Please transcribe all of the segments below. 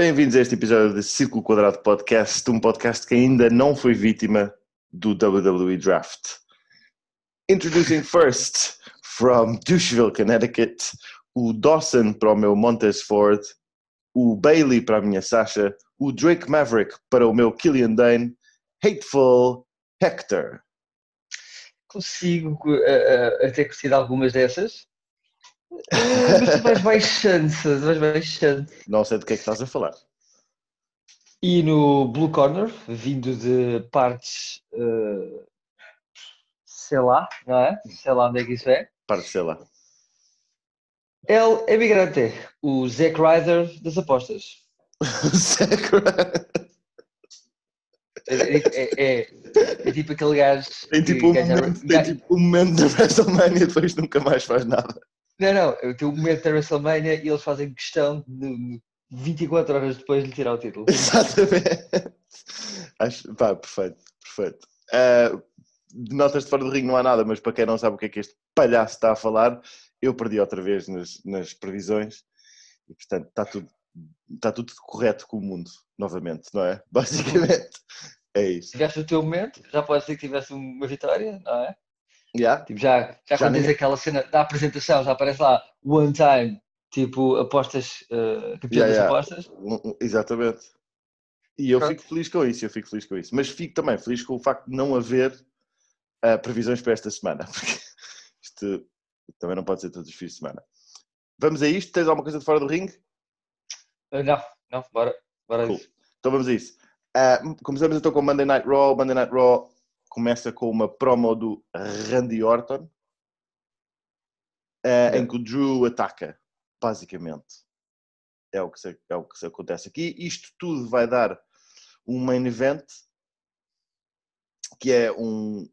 Bem-vindos a este episódio de Círculo Quadrado Podcast, um podcast que ainda não foi vítima do WWE Draft. Introducing first, from Doucheville, Connecticut, o Dawson para o meu Montesford, o Bailey para a minha Sasha, o Drake Maverick para o meu Killian Dane, Hateful Hector. Consigo uh, uh, algumas dessas. Uh, mas vais baixando, vais baixando. Não sei do que é que estás a falar. E no Blue Corner, vindo de partes, uh, sei lá, não é? Sei lá onde é que isso é. Parte, sei lá. El Emigrante, o Zack Ryder das apostas. Zack Ryder. É, é, é, é, tipo aquele gajo. Tem tipo, um momento, tem tipo um momento da WrestleMania e depois nunca mais faz nada. Não, não, tem um momento da WrestleMania e eles fazem questão de 24 horas depois de lhe tirar o título. Exatamente. Acho, pá, perfeito, perfeito. Uh, de notas de fora do ringue não há nada, mas para quem não sabe o que é que este palhaço está a falar, eu perdi outra vez nas, nas previsões e portanto está tudo, está tudo correto com o mundo, novamente, não é? Basicamente é isso. Tiveste o teu momento, já pode ser que tivesse uma vitória, não é? Yeah. Tipo, já, já, já aquela cena da apresentação, já aparece lá one time, tipo apostas, uh, campeão yeah, das yeah. apostas. Exatamente. E eu Pronto. fico feliz com isso, eu fico feliz com isso. Mas fico também feliz com o facto de não haver uh, previsões para esta semana, porque isto também não pode ser todos os fins de semana. Vamos a isto? Tens alguma coisa de fora do ringue? Uh, não, não, bora, bora cool. Então vamos a isso. Uh, começamos então com Monday Night Raw. Monday Night Raw começa com uma promo do Randy Orton, uh, em que o Drew ataca, basicamente. É o, que se, é o que se acontece aqui. Isto tudo vai dar um main event, que é um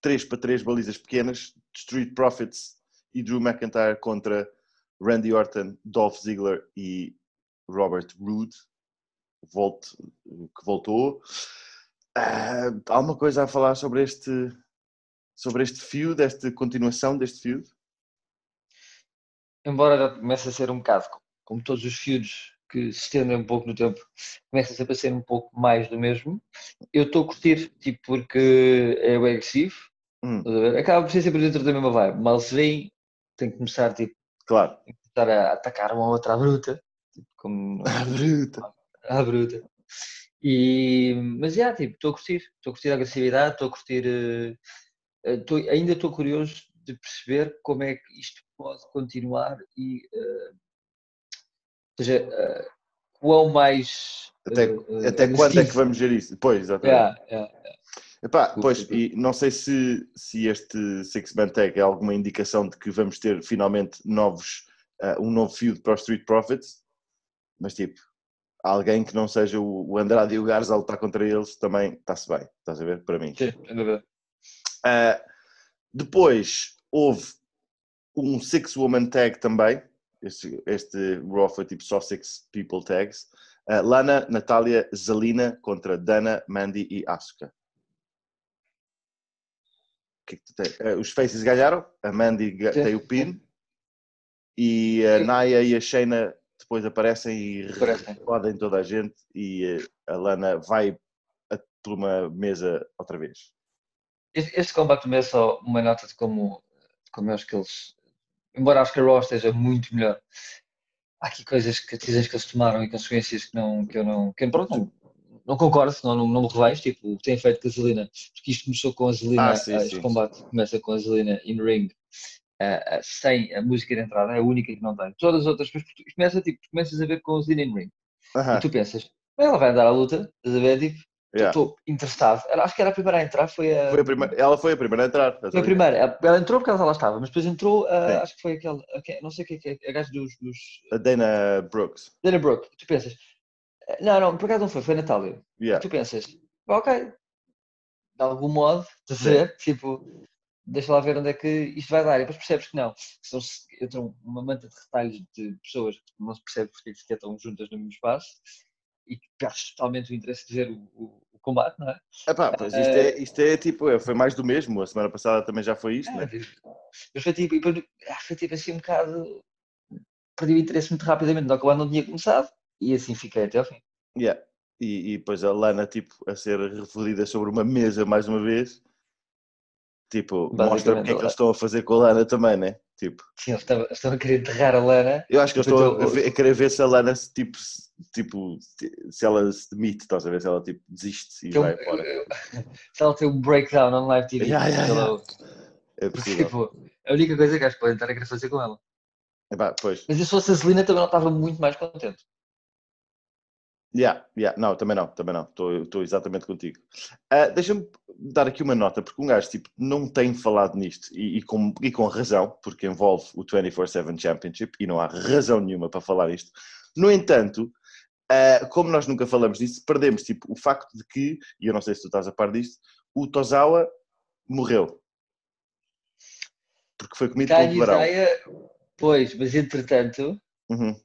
3 para 3 balizas pequenas, Street Profits e Drew McIntyre contra Randy Orton, Dolph Ziggler e Robert Roode, que voltou. Uh, há alguma coisa a falar sobre este sobre este feud, esta continuação deste feud? Embora comece a ser um bocado, como todos os feuds que se estendem um pouco no tempo, começa sempre a ser um pouco mais do mesmo. Eu estou a curtir, tipo, porque é bem agressivo. Hum. Acaba por ser sempre dentro da mesma vibe. Mal se vem, tem que começar, tipo, claro. começar a atacar uma outra bruta. Tipo, como... A bruta. A bruta. E, mas já, tipo, estou a curtir, estou a curtir a agressividade, estou a curtir. Uh, tô, ainda estou curioso de perceber como é que isto pode continuar e. Uh, ou seja, uh, quão mais. Até, até quando é que vamos ver isso? Pois, exatamente. Yeah, yeah, yeah. Epá, pois, e não sei se, se este Six Man Tag é alguma indicação de que vamos ter finalmente novos, um novo feud para os Street Profits, mas tipo, alguém que não seja o Andrade e o Garza a lutar contra eles também está-se bem, estás a ver? Para mim. Sim, é Uh, depois houve um Six Woman Tag também. Este, este Raw foi tipo só Six People Tags. Uh, Lana, Natália, Zalina contra Dana, Mandy e Asuka. Que é que uh, os Faces ganharam, a Mandy tem o pin e a Naya e a Shayna depois aparecem e podem toda a gente e eh, a Lana vai por uma mesa outra vez. Este, combate também é só uma nota de como, como eu acho que eles, embora acho que a Raw esteja muito melhor, há aqui coisas que decisões que eles tomaram e consequências que não que eu não que pronto, não, não concordo, não, não, não me revejo, tipo, o que tem feito com a Zelina, porque isto começou com a Zelina, ah, sim, este sim, combate sim. começa com a Zelina in ring uh, sem a música de entrada, é a única que não tem. Todas as outras, mas começa, tipo, começas a ver com o Zin Ring. Uh -huh. E tu pensas, ela vai andar à luta, estás a ver? Tipo, estou yeah. interessado. Ela, acho que era a primeira a entrar, foi a... Foi a primeira, ela foi a primeira a entrar. Foi a primeira. Ela entrou porque ela lá estava, mas depois entrou, uh, acho que foi aquele, não sei o que é, a gaja dos, dos... A Dana Brooks. Dana Brooks. Tu pensas, não, não, por acaso não foi, foi a Natália. Yeah. Tu pensas, ok, de algum modo, estás a ver? Tipo, deixa lá ver onde é que isto vai dar. E depois percebes que não. São, entram uma manta de retalhos de pessoas que não se percebe porque sequer estão juntas no mesmo espaço e que perdes totalmente o interesse de ver o, o, o combate, não é? Epá, pois isto, é, isto é tipo, é, foi mais do mesmo. A semana passada também já foi isto, é, né? Mas foi tipo, foi tipo assim um bocado. Perdi o interesse muito rapidamente, não, combate não tinha começado e assim fiquei até ao fim. Yeah. E, e depois a Lana, tipo, a ser refodida sobre uma mesa mais uma vez. Tipo, mostra Basicamente, porque é que ela- eles estão a fazer com a Lana também, né? Tipo, Sim, eles estão a querer enterrar a Lana. eu acho que eu Depois estou a, ver- a querer ver se a Lana, se, tipo, se, tipo, se- ela se demite, estás a ver? Se ela, tipo, desiste e que eu- vai embora. se ela tem um breakdown on live TV. Yeah, yeah, ela- É possível. tipo, a única coisa que acho que podem estar a querer fazer com ela. Epá, pois. Mas se fosse a Celina também não estava muito mais contente. Yeah, yeah. Não, também não, também não. Estou- exatamente contigo. Ah, Deixa-me dar aqui uma nota, porque um gajo tipo, não tem falado nisto e, e com, e com razão, porque envolve o 24-7 Championship e não há razão nenhuma para falar isto. No entanto, ah, como nós nunca falamos disso, perdemos tipo, o facto de que, e eu não sei se tu estás a par disto, o Tozawa morreu. Porque foi comido um Caio tubarão. Isaia, pois, mas entretanto, Uhum.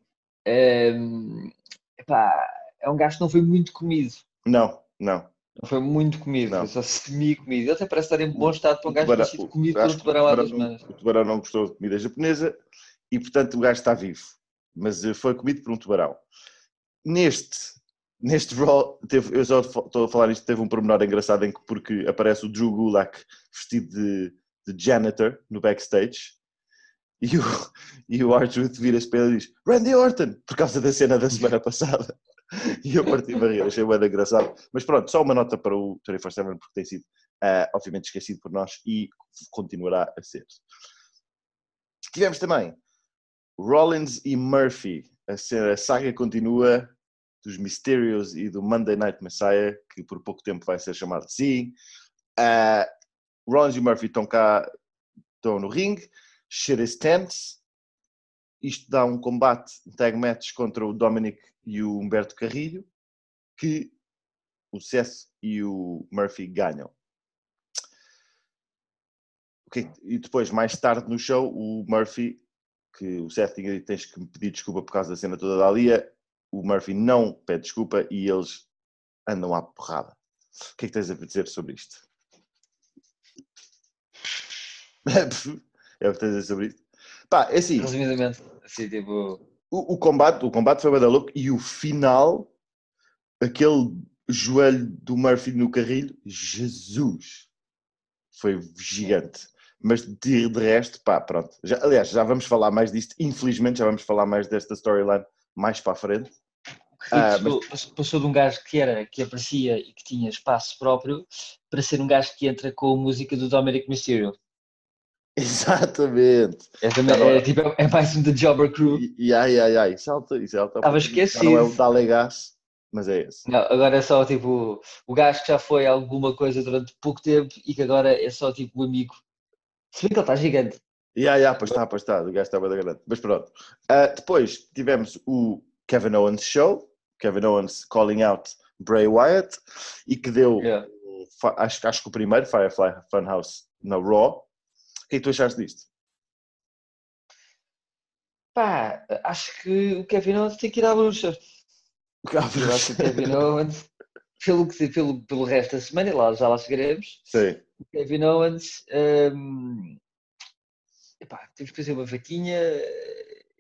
hum, epá, é um gajo que não foi muito comido. Não, não. Não foi muito comido, Não. foi só semi-comido. Ele até parece estar em bom estado para um gajo ter sido comido pelo tubarão há duas semanas. O tubarão não gostou de comida japonesa e, portanto, o gajo está vivo. Mas eh, foi comido por um tubarão. Neste, neste Raw, teve, eu fa- estou a falar isto, teve um pormenor engraçado em que, porque aparece o Drew Gulak vestido de, de janitor no backstage e o, e o R-Truth vira-se para ele e diz Randy Orton, por causa da cena da semana passada. E eu parti-me a rir, achei bem engraçado. Mas pronto, só uma nota para o 24-7 porque tem sido, ah, obviamente, esquecido por nós e continuará a ser. Tivemos também Rollins e Murphy. A, a saga continua dos Mysterios e do Monday Night Messiah, que por pouco tempo vai ser chamado assim. Ah, Rollins e Murphy estão cá, estão no ringue. Shit is tense. Isto dá um combate, tag match contra o Dominic e o Humberto Carrilho, que o Seth e o Murphy ganham. É E depois, mais tarde no show, o Murphy, que o Seth tinha dito tens que me pedir desculpa por causa da cena toda da Alia, o Murphy não pede desculpa e eles andam à porrada. O que é que tens a dizer sobre isto? é o que tens a dizer sobre isto? Pá, é assim, Resumidamente, assim, tipo, o, o combate, o combate foi bem da louco e o final, aquele joelho do Murphy no carrilho, Jesus, foi gigante. Mas de, de resto, pá, pronto. Já, aliás, já vamos falar mais disto. Infelizmente, já vamos falar mais desta storyline mais para a frente. Ah, passou, passou- passou de um gajo que era, que aparecia e que tinha espaço próprio para ser um gajo que entra com a música do Dominic Mysterio. Exatamente. É, também, Tá bom. é, tipo, é mais um da Jobber Crew. E, ai, ai, ai, isso é isso é Estava. Já Não é o esquecido. Dalegas, mas é esse. Não, agora é só tipo o gajo que já foi alguma coisa durante pouco tempo e que agora é só tipo o amigo. Se bem que ele está gigante. E ai, ai, pois está, pois está, o gajo estava da grande. Mas pronto. Ah, depois tivemos o Kevin Owens Show, Kevin Owens calling out Bray Wyatt, e que deu, Yeah. acho, acho que o primeiro Firefly Funhouse na Raw. O que é que tu achaste disto? Pá, acho que o Kevin Owens tem que ir à bruxa. Eu acho que o Kevin Owens, pelo, que, pelo, pelo resto da semana, lá, já lá chegaremos, Sim. o Kevin Owens, hum, epá, temos que fazer uma vaquinha,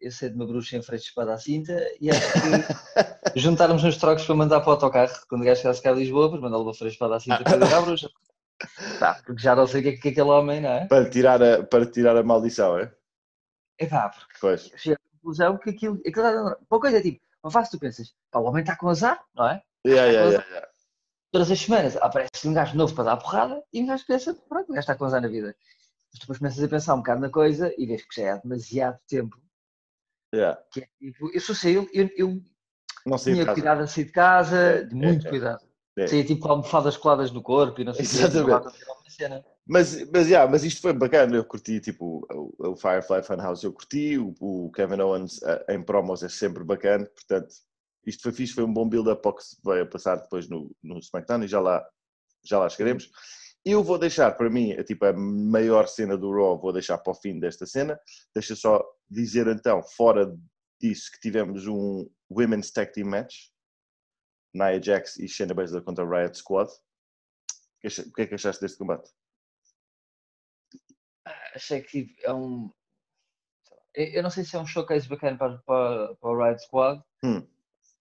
eu sei de uma bruxa em frente de espada à cinta, e acho que juntarmos uns trocos para mandar para o autocarro, quando o gajo chegasse cá a Lisboa, para mandá-lo para frente de espada à cinta para ir à bruxa. Pá, porque já não sei o que é que aquele homem, não é? Para tirar a, para tirar a maldição, é? Epá, porque Pois. cheguei à conclusão que aquilo, aquilo uma coisa é tipo, uma fase tu pensas, pá, o homem está com azar, não é? Yeah, yeah, yeah, yeah. Todas as semanas aparece um gajo novo para dar porrada e um gajo pensa, pronto, o gajo está com azar na vida. Mas depois começas a pensar um bocado na coisa e vês que já é demasiado tempo. Yeah. Que é, tipo, eu sou saí, eu, eu Não sei tinha cuidado a sair de casa, de É, muito é, cuidado. É. Saía tipo com almofadas coladas no corpo e não sei o que. Exatamente. cena. Mas, mas, yeah, mas isto foi bacana, eu curti tipo o, o Firefly Funhouse, eu curti, o, o Kevin Owens eh, em promos é sempre bacana, portanto isto foi fixe, foi um bom build-up para o que se vai passar depois no, no SmackDown e já lá, já lá chegaremos. Eu vou deixar, para mim, a, tipo, a maior cena do Raw, vou deixar para o fim desta cena. Deixa só dizer então, fora disso, que tivemos um Women's Tag Team Match, Nia Jax e Shayna Baszler contra a Riot Squad. O que é que achaste deste combate? Achei que é um. Eu eu não sei se é um showcase bacana para, para, para o Riot Squad, Hum.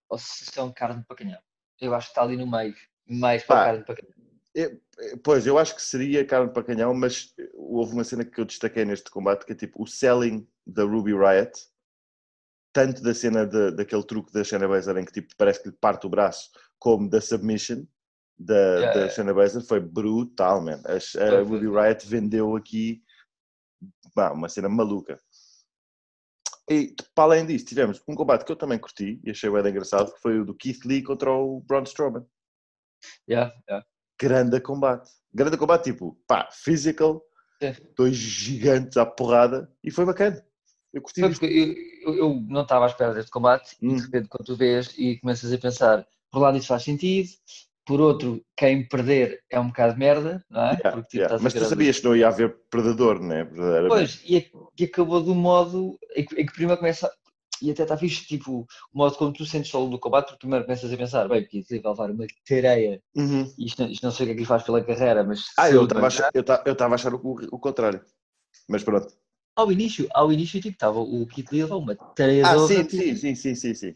ou se são carne para canhão. Eu acho que está ali no meio, mais para Pá, carne para canhão. É, é, Pois, eu acho que seria carne para canhão, mas houve uma cena que eu destaquei neste combate que é tipo o selling da Ruby Riot, tanto da cena de- daquele truque da Shayna Baszler em que tipo, parece que lhe parte o braço, como da submission da, Yeah, da yeah. Shayna Baszler, foi brutal, man. A, a Ruby. Riot vendeu aqui pá, uma cena maluca. E para além disso, tivemos um combate que eu também curti e achei bem engraçado, que foi o do Keith Lee contra o Braun Strowman. Yeah, yeah. grande combate. Grande combate, tipo, pá, physical, Sim. dois gigantes à porrada e foi bacana. Eu curti Foi disto. porque eu, eu, eu não estava à espera deste combate e Hum. de repente quando tu vês e começas a pensar, por um lado isso faz sentido, por outro, quem perder é um bocado de merda, não é? Yeah, Porque, tipo, yeah. Mas tu sabias que não ia haver predador, né? Verdadeiramente. Pois, e, e acabou um modo em que, em que primeiro começa, e até está fixe, tipo, o modo como tu sentes solo do combate, porque primeiro começas a pensar, bem, porque ele vai levar uma tareia, Uhum. e isto, não- isto não sei o que é que faz pela carreira, mas Ah, eu estava a achar, eu estava a achar o, o contrário. Mas pronto. Ao início, ao início, tipo, estava o Kit Lee uma tareia Ah, honra, sim, tipo, sim, sim, sim, sim, sim.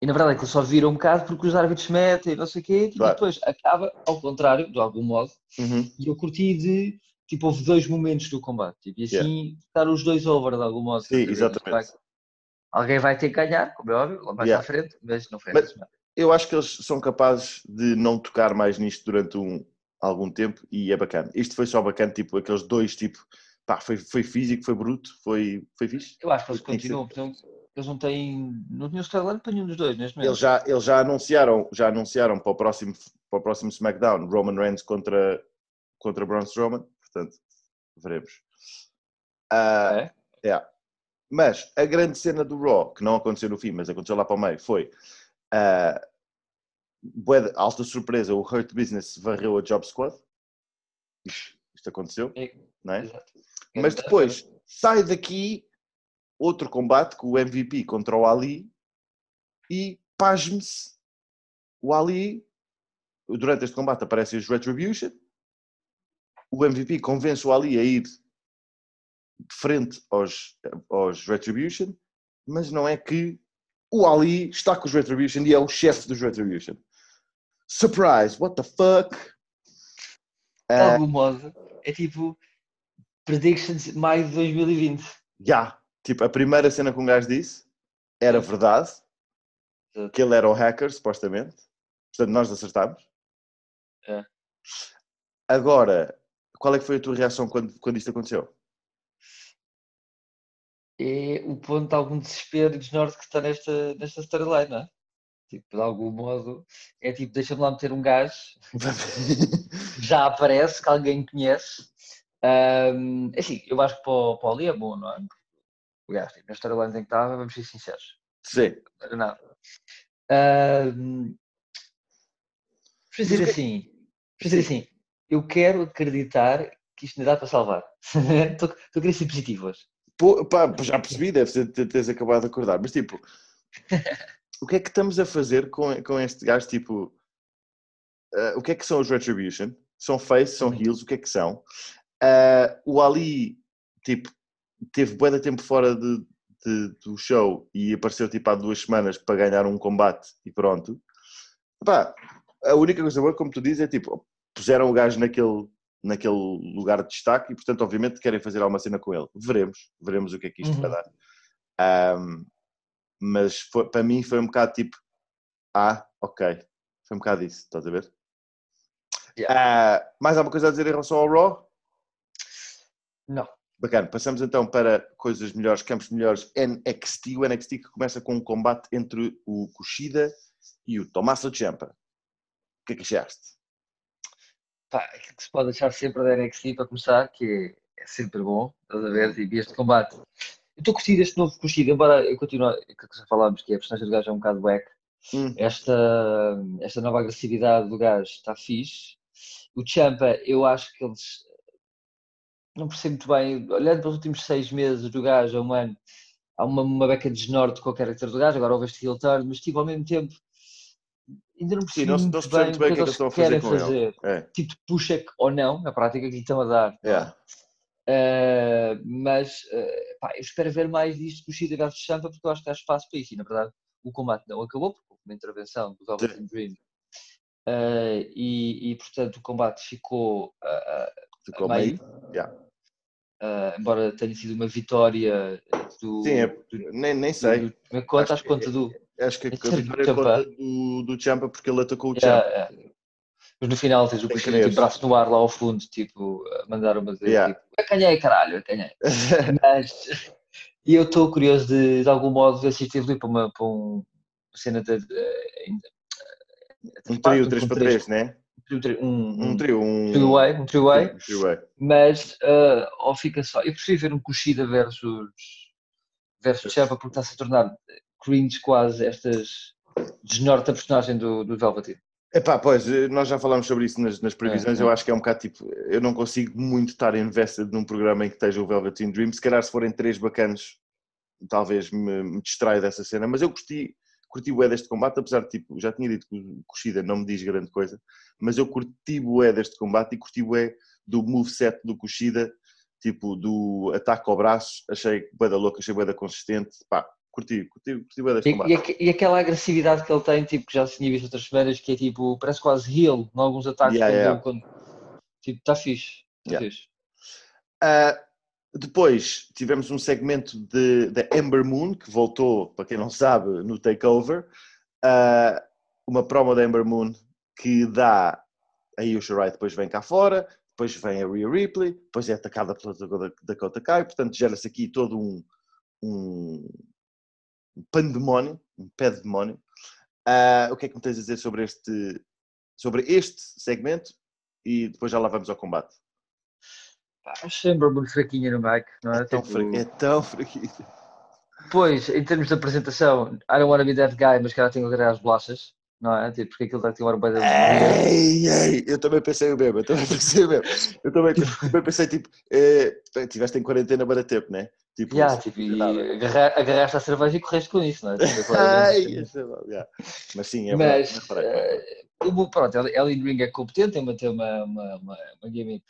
E na verdade é que só vira um bocado porque os árbitros metem, não sei o quê, tipo, Claro. e depois acaba ao contrário, de algum modo, Uhum. e eu curti de, tipo, houve dois momentos do combate, tipo, e assim, Yeah. estar os dois over de algum modo. Sim, exatamente. alguém vai ter que ganhar, como é óbvio, lá mais Yeah. à frente, mas não foi Mas- semana. Eu acho que eles são capazes de não tocar mais nisto durante um, algum tempo e é bacana. Isto foi só bacana, tipo, aqueles dois, tipo, pá, foi, foi físico, foi bruto, foi, foi fixe. Eu acho que eles continuam, portanto, eles não têm, não tinham storyline para nenhum dos dois neste momento. Eles já, eles já anunciaram, já anunciaram para o próximo, para o próximo SmackDown Roman Reigns contra, contra Braun Strowman, portanto, veremos. Ah, É? é. Mas a grande cena do Raw, que não aconteceu no fim, mas aconteceu lá para o meio, foi de alta surpresa, o Hurt Business varreu a Job Squad. Isto, isto aconteceu, É, não é? exato. Mas depois sai daqui outro combate com o MVP contra o Ali e pasme-se o Ali durante este combate aparecem os Retribution. O MVP convence o Ali a ir de frente aos, aos Retribution mas não é que o Ali está com os Retribution e é o chefe dos Retribution. Surprise, what the fuck? De algum modo, é tipo, predictions maio de 2020. Já, tipo, a primeira cena que um gajo disse era verdade, Exato. que ele era o hacker, supostamente. Portanto, nós acertámos. É. Agora, qual é que foi a tua reação quando, quando isto aconteceu? é o ponto de algum desespero e desnorte que está nesta, nesta storyline, não é? Tipo, de algum modo, é tipo, deixa-me lá meter um gajo já aparece, que alguém conhece. Ahm, é assim, eu acho que para o, para o Ali é bom, não é? O tipo, na storyline em que estava, vamos ser sinceros, Sim. não era nada. Ahm, Vamos dizer Mas o assim, vamos dizer assim, eu quero acreditar que isto ainda dá para salvar. Estou a querer ser positivo hoje. Pô, pá, já percebi, deve ser ter- teres acabado de acordar, mas tipo, o que é que estamos a fazer com, com este gajo? Tipo, ah, o que é que são os Retribution? São face, são heels, o que é que são? Ah, o Ali, tipo, teve bué de tempo fora de, de- do show e apareceu tipo há duas semanas para ganhar um combate e pronto. A única coisa boa, como tu dizes, é tipo, puseram o gajo naquele, naquele lugar de destaque e, portanto, obviamente querem fazer alguma cena com ele. Veremos, veremos o que é que isto vai Uhum. dar. Ahm, mas foi- para mim foi um bocado tipo, ah, ok, foi um bocado isso, estás a ver? Ah, mais alguma coisa a dizer em relação ao Raw? Não. Bacana, passamos então para coisas melhores, campos melhores, NXT, o NXT que começa com um combate entre o Kushida e o Tommaso Ciampa. O que é que achaste? Pá, aquilo que se pode achar sempre da NXT para começar, que é, é sempre bom, estás a ver? Tipo, este combate. Eu estou curtindo este novo Kushida, embora eu continue, aquilo que já falámos, que a personagem do gajo é um bocado wack. Hum, Esta, esta nova agressividade do gajo está fixe. O Champa, eu acho que eles não percebo muito bem, olhando para os últimos seis meses do gajo, a um ano, há uma, uma beca de desnorte com o carácter do gajo, agora houve este heel turn, mas tipo, ao mesmo tempo ainda não percebi não se- muito não bem bem o que é que eles estão a fazer querem ele. fazer. é, Tipo de push ou não, na prática que lhe estão a dar. é. Uh, mas uh, pá, eu espero ver mais disto com o Shida versus Champa porque eu acho que há espaço para isso. E na verdade o combate não acabou porque houve uma intervenção do Velvet Dream. Uh, e, e, portanto o combate ficou, ficou meio, yeah. Uh, embora tenha sido uma vitória do. Sim, é, nem, nem sei. Do, conta acho, conta do. Acho que a vitória é conta do, do Champa porque ele atacou o Champa. Yeah. Mas no final tens o Cuxinha tipo, braço no ar lá ao fundo, tipo, a mandar uma dizer, yeah. tipo, acanhei, caralho, acanhei. Mas, e eu estou curioso de, de algum modo, assistir ali para uma, para uma cena de, de, um trio 3 para 3, né? Um, um, um trio, um trio-way, um trio-way, mas uh, ou fica só. Eu prefiro ver um Kushida versus versus Champa porque está-se a tornar cringe quase estas desnorte a personagem do, do Velveteen. Epá, pois, nós já falámos sobre isso nas, nas previsões, é, é. eu acho que é um bocado tipo, eu não consigo muito estar invested num programa em que esteja o Velveteen Dream, se calhar se forem três bacanas, talvez me, me distraia dessa cena, mas eu gostei, curti o deste combate, apesar de tipo, já tinha dito que o Kushida não me diz grande coisa, mas eu curti o deste combate e curti o do moveset do Kushida, tipo, do ataque ao braço, achei bué da louca, achei bué da consistente, pá, curti, curti, curti bué deste combate. E, e, aquela agressividade que ele tem, tipo, que já se tinha visto outras semanas, que é tipo, parece quase heal, em alguns ataques, yeah, yeah. Quando, tipo, está fixe, está yeah. fixe. Uh, depois tivemos um segmento da Ember Moon, que voltou, para quem não sabe, no Takeover. Uh, uma promo da Ember Moon que dá. Aí o Shirai depois vem cá fora, depois vem a Rhea Ripley, depois é atacada pela Dakota Kai, portanto gera-se aqui todo um, um, um pandemónio, um pé de demónio. Uh, o que é que me tens a dizer sobre este, sobre este segmento? E depois já lá vamos ao combate. Acho sempre muito fraquinha no Mac, não é? É tão, tipo... é tão fraquinha. Pois, em termos de apresentação, I don't want to be that guy, mas que ela tem que agarrar as bolachas, não é? Tipo, porque aquilo está a ter uma banda ei, ei, Eu também pensei o mesmo, eu também pensei o mesmo. Eu também, também pensei, tipo, eh, tiveste em quarentena para tempo, não é? Tipo, yeah, tipo e agarrar, agarraste a cerveja e correste com isso, não é? Tipo, ai, yeah. Mas sim, é mas, verdade. Uh, pronto, Ellen Ring é competente, tem uma, tem uma, uma, uma, uma gimmick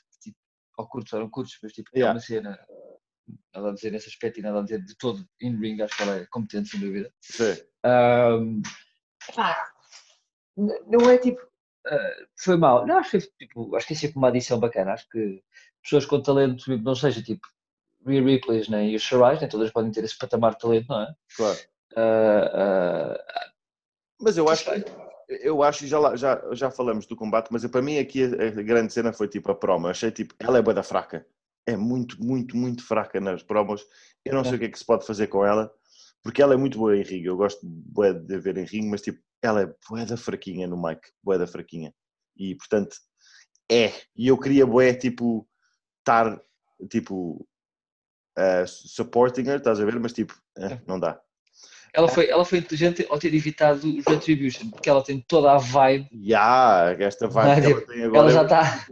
ou curtos, eram curtos, mas tipo, yeah. é uma cena, nada a dizer nesse aspecto e nada a dizer de todo in ring, acho que ela é competente, sem dúvida. Sim. Um, pá, não é tipo, uh, foi mal, não, acho que, tipo, acho que é uma adição bacana, acho que pessoas com talento, não seja tipo Rhea Ripley's né, e os Shirai, nem todas podem ter esse patamar de talento, não é? Claro. Uh, uh, mas eu acho que eu acho, já, já, já falamos do combate, mas para mim aqui a, a, grande cena foi tipo a promo. Eu achei tipo, ela é boa da fraca. É muito, muito, muito fraca nas promos. Eu não sei o que é que se pode fazer com ela, porque ela é muito boa em ringue. Eu gosto boa de ver em ringue, mas tipo, ela é boa da fraquinha no mic, boa da fraquinha. E portanto, é. E eu queria boa tipo, estar tipo, uh, supporting her, estás a ver? Mas tipo, uh, não dá. Ela foi, ela foi inteligente ao ter evitado os Retribution, porque ela tem toda a vibe. Já, yeah, esta vibe que ela tem agora. Ela já está.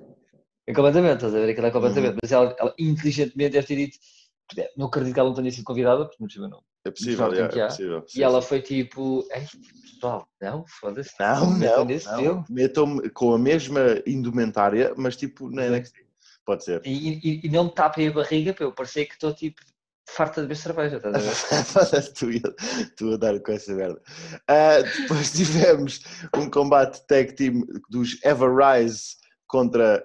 É completamente, estás a ver? Aquilo é completamente. Uhum. Mas ela, ela, inteligentemente deve ter dito. Não acredito que ela não tenha sido convidada, porque não não. É possível, é, é possível. E ela foi tipo. pessoal, não, foda-se. Não, não. não. Metam-me com a mesma indumentária, mas tipo, na NXT. Pode ser. E, e, e não me tapem a barriga para eu parecer que estou tipo farta de beber cerveja, estás a ver? tu, tu a dar com essa merda. Uh, depois tivemos um combate tag team dos Ever Rise contra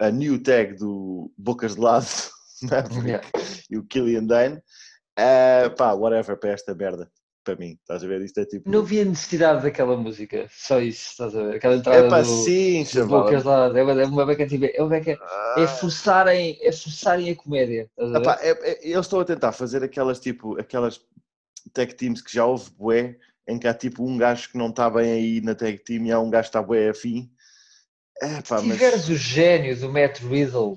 a new tag do Bocas de Lado yeah. e o Killian Dane. Uh, pá, whatever para esta merda para mim, estás a ver? Isto é tipo. Não havia necessidade daquela música, só isso, estás a ver? Aquela entrada. É para sim, chaval. É uma, é uma beca, tipo, é, uma beca, é, forçarem, é forçarem a comédia. A Epá, é, é, eles estão a tentar fazer aquelas tipo, aquelas tag teams que já houve bué, em que há tipo um gajo que não está bem aí na tag team e há um gajo que está bué afim. Epá, Se tiveres mas... o gênio do Matt Riddle,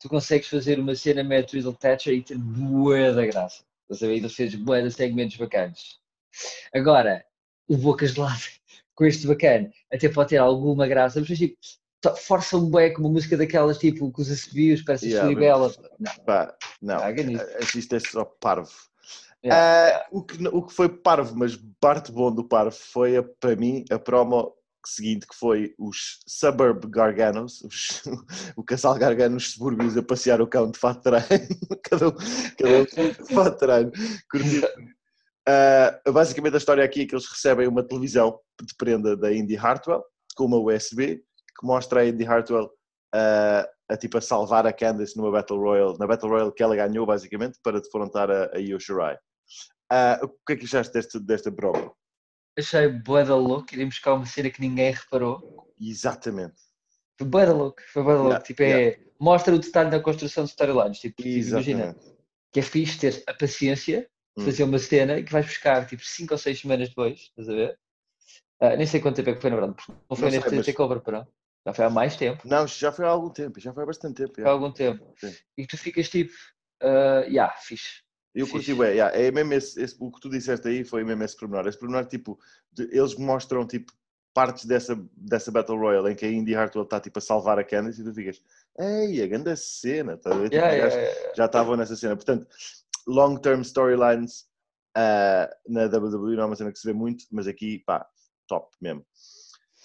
tu consegues fazer uma cena Matt Riddle Thatcher e ter bué da graça. Estás a ver? Ele fez segmentos bacanas. Agora, o Bocas de Lado, com este bacana, até pode ter alguma graça, mas tipo, força um bué com uma música daquelas tipo com os assobios, parece yeah, Libela. Não, Pá, não. isto é só parvo. Yeah. Uh, o, que, o que foi parvo, mas parte bom do parvo foi, para mim, a promo seguinte, que foi os Suburb Garganos, os, o casal Gargano nos subúrbios a passear o cão de fato treino, cada um, cada um de fato treino. Curti, Uh, basicamente a história aqui é que eles recebem uma televisão de prenda da Indy Hartwell com uma USB que mostra a Indy Hartwell uh, a, tipo, a salvar a Candice numa Battle Royale, na Battle Royale que ela ganhou basicamente para defrontar a, a Io Shirai. Uh, o que é que achaste desta, desta prova? Achei bué da louco, irem buscar uma cena que ninguém reparou. Exatamente. Foi bué da louco, foi bué da louco. Yeah, tipo, é, yeah. mostra o detalhe da construção de storylines. Tipo, tipo imagina, que é fixe ter a paciência de hum. fazer uma cena que vais buscar tipo 5 ou 6 semanas depois, estás a ver? Uh, nem sei quanto tempo é que foi na verdade, não foi não neste sei, mas... takeover, já foi há mais tempo. Não, já foi há algum tempo, já foi há bastante tempo. Há algum tempo. Sim. E tu ficas tipo, uh, yeah, fixe. Eu curti, é, yeah, é mesmo esse, esse, o que tu disseste aí foi mesmo esse pormenor. Esse pormenor, tipo, de, eles mostram, tipo, partes dessa, dessa Battle Royale em que a Indy Hartwell está, tipo, a salvar a Candice e tu ficas, ei, a grande cena, tá? tipo, yeah, yeah, já estavam nessa cena. Portanto, long-term storylines uh, na WWE não é uma cena que se vê muito, mas aqui, pá, top mesmo.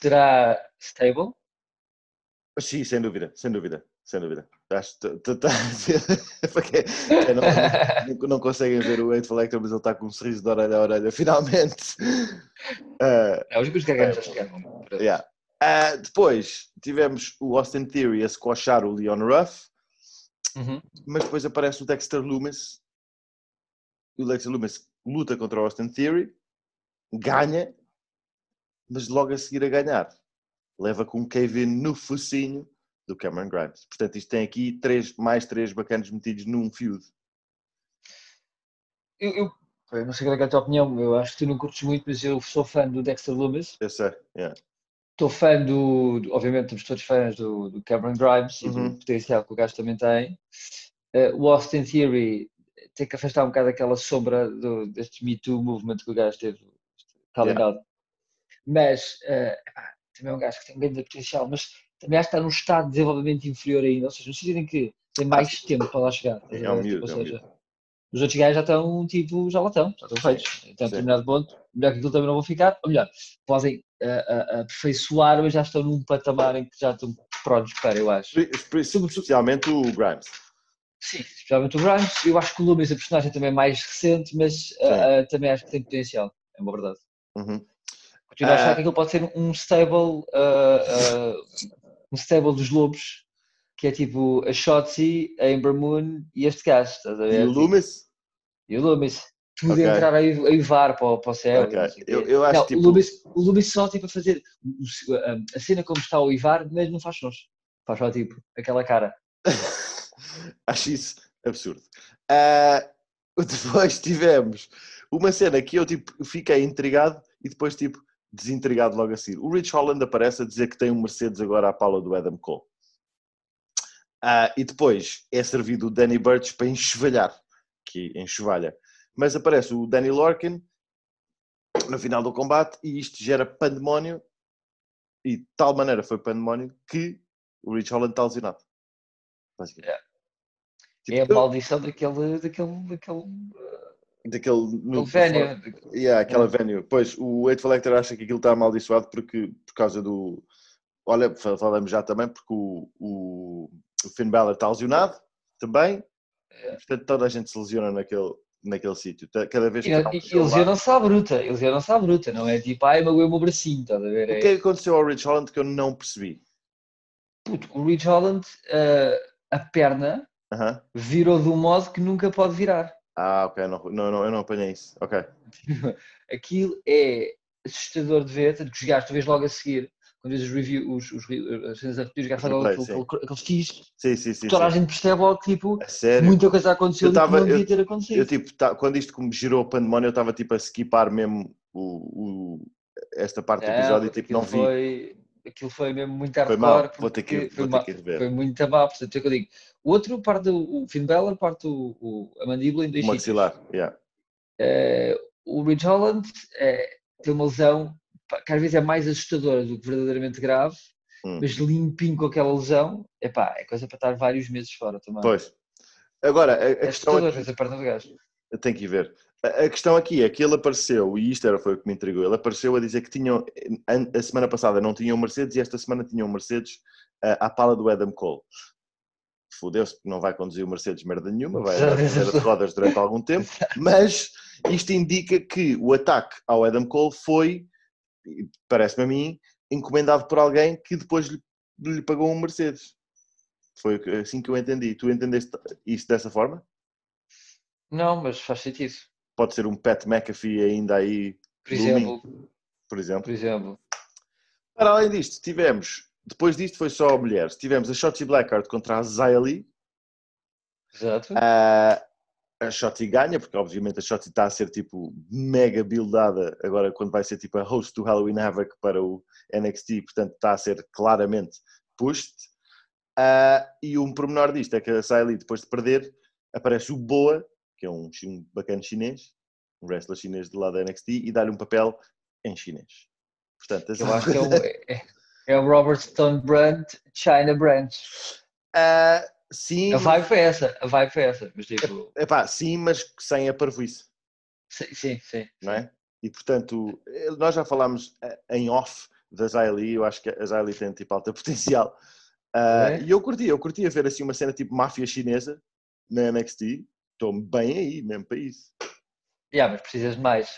Será stable? Sim, sem dúvida, sem dúvida, sem dúvida. Acho que porque não, não, conseguem ver o Wade Collector, mas ele está com um sorriso de orelha a orelha, finalmente. Uh, é, os gargantos uh, chegaram. Yeah. Uh, depois tivemos o Austin Theory a squashar o Leon Ruff, uhum. mas depois aparece o Dexter Loomis. O Dexter Loomis luta contra o Austin Theory, ganha, mas logo a seguir a ganhar leva com um Kevin no focinho do Cameron Grimes. Portanto, isto tem aqui três, mais três bacanas metidos num feud. Eu, eu, eu, não sei qual é, é a tua opinião, eu acho que tu não curtes muito, mas eu sou fã do Dexter Loomis. Eu sei, yeah. Estou fã do, do, obviamente, estamos todos fãs do, do Cameron Grimes uhum. e do potencial que o gajo também tem. Uh, o Austin Theory tem que afastar um bocado aquela sombra do, deste Me Too movement que o gajo teve, está ligado. Yeah. Mas, uh, também é um gajo que tem um grande potencial, mas também acho que está num estado de desenvolvimento inferior ainda, ou seja, no sentido em que tem mais tempo para lá chegar. É um miúdo, tipo, ou seja, os outros gajos já estão, tipo, já lá estão, já estão feitos. Então, a determinado ponto, melhor que aquilo também não vão ficar, ou melhor, podem uh, uh, aperfeiçoar, mas já estão num patamar em que já estão prontos para, eu acho. Especialmente o Grimes. Sim, especialmente o Grimes. Eu acho que o Loomis, a personagem também é mais recente, mas uh, também acho que tem potencial, é uma verdade. Uhum. Continuo a achar que aquilo pode ser um stable, um stable dos lobos, que é tipo a Shotzi, a Ember Moon e este gajo, estás a ver? E o Loomis? E o Loomis. Tudo okay. entrar a Ivar para, para o céu. Okay. Eu, eu, acho não, tipo... o, Loomis, o Loomis só tipo a fazer a cena como está o Ivar, mas não faz sons. Faz só tipo aquela cara. acho isso absurdo. Uh, depois tivemos uma cena que eu tipo fiquei intrigado e depois tipo desintrigado logo a seguir. O Rich Holland aparece a dizer que tem um Mercedes agora à pala do Adam Cole. Ah, e depois é servido o Danny Burch para enxovalhar, que enxovalha. Mas aparece o Danny Lorcan no final do combate e isto gera pandemónio e de tal maneira foi pandemónio que o Rich Holland está lesionado. É, tipo, é a maldição daquele, daquele, daquele daquele no, venue. Yeah, aquela é. venue. Pois, o Ed Collector acha que aquilo está amaldiçoado porque, por causa do. Olha, falamos já também porque o, o, o Finn Balor está lesionado também. É. Portanto, toda a gente se lesiona naquele, naquele sítio. Cada vez que. E, lesionam-se à bruta. Lesionam-se à bruta, não é tipo, ai, magoei o meu bracinho, estás a ver? O que é que aconteceu ao Rich Holland que eu não percebi? Puto, o Rich Holland, uh, a perna uh -huh. virou de um modo que nunca pode virar. Ah, ok, não, não, não, eu não apanhei isso. Ok. Aquilo é assustador de ver, tanto que os gajos, tu vês logo a seguir, quando vês os reviews, os, os, as cenas a repetir, os gajos logo aquele, aqueles tis, sim, sim, sim, toda a gente percebe logo que tipo, muita coisa aconteceu tava, que não devia ter acontecido. Eu, tipo, tá, quando isto como girou o pandemónio, eu estava tipo a skipar mesmo o, o esta parte do episódio e tipo, não vi. Foi, aquilo foi mesmo muito hardcore. Vou ter que, vou ter que rever. Foi muito má, portanto, é que eu digo. O outro parte o Finn Balor, parte o, o, a mandíbula em dois o maxilar, yeah. Uh, o Ridge Holland é, tem uma lesão que às vezes é mais assustadora do que verdadeiramente grave, hum. mas limpinho com aquela lesão, epá, é coisa para estar vários meses fora também. Pois. Agora, a, a é questão. Aqui, a perna do gajo. Eu tenho que ir ver. A questão aqui é que ele apareceu, e isto era, foi o que me intrigou, ele apareceu a dizer que tinham, a semana passada não tinham Mercedes e esta semana tinham Mercedes uh, à pala do Adam Cole. fodeu-se porque não vai conduzir o Mercedes merda nenhuma, vai andar de rodas durante algum tempo, mas isto indica que o ataque ao Adam Cole foi, parece-me a mim, encomendado por alguém que depois lhe, lhe pagou um Mercedes. Foi assim que eu entendi. Tu entendeste isto dessa forma? Não, mas faz sentido. Pode ser um Pat McAfee ainda aí. Por exemplo. Por exemplo. Por exemplo. Para além disto, tivemos, depois disto foi só mulheres, tivemos a Shotzi Blackheart contra a Zaylee. Exato. Uh, a Shotzi ganha, porque obviamente a Shotzi está a ser tipo mega buildada agora quando vai ser tipo a host do Halloween Havoc para o NXT, portanto está a ser claramente pushed. Uh, e um pormenor disto é que a Zaylee depois de perder aparece o Boa, que é um, um bacana chinês, um wrestler chinês do lado da NXT, e dá-lhe um papel em chinês. Portanto, Eu acho que é o, é, é o Robert Stone Brand China Branch. Uh, sim. A vibe foi essa, a vibe foi essa. Mas tipo... Epá, sim, mas sem a parvoíce. Sim, sim, sim. Não é? E portanto, nós já falámos eh, em off da Zaylee, eu acho que a Zaylee tem tipo alta potencial. Uh, é? E eu curti, eu curtia ver assim uma cena tipo máfia chinesa na NXT. Estou bem aí, mesmo para isso. Yeah, mas precisas de mais.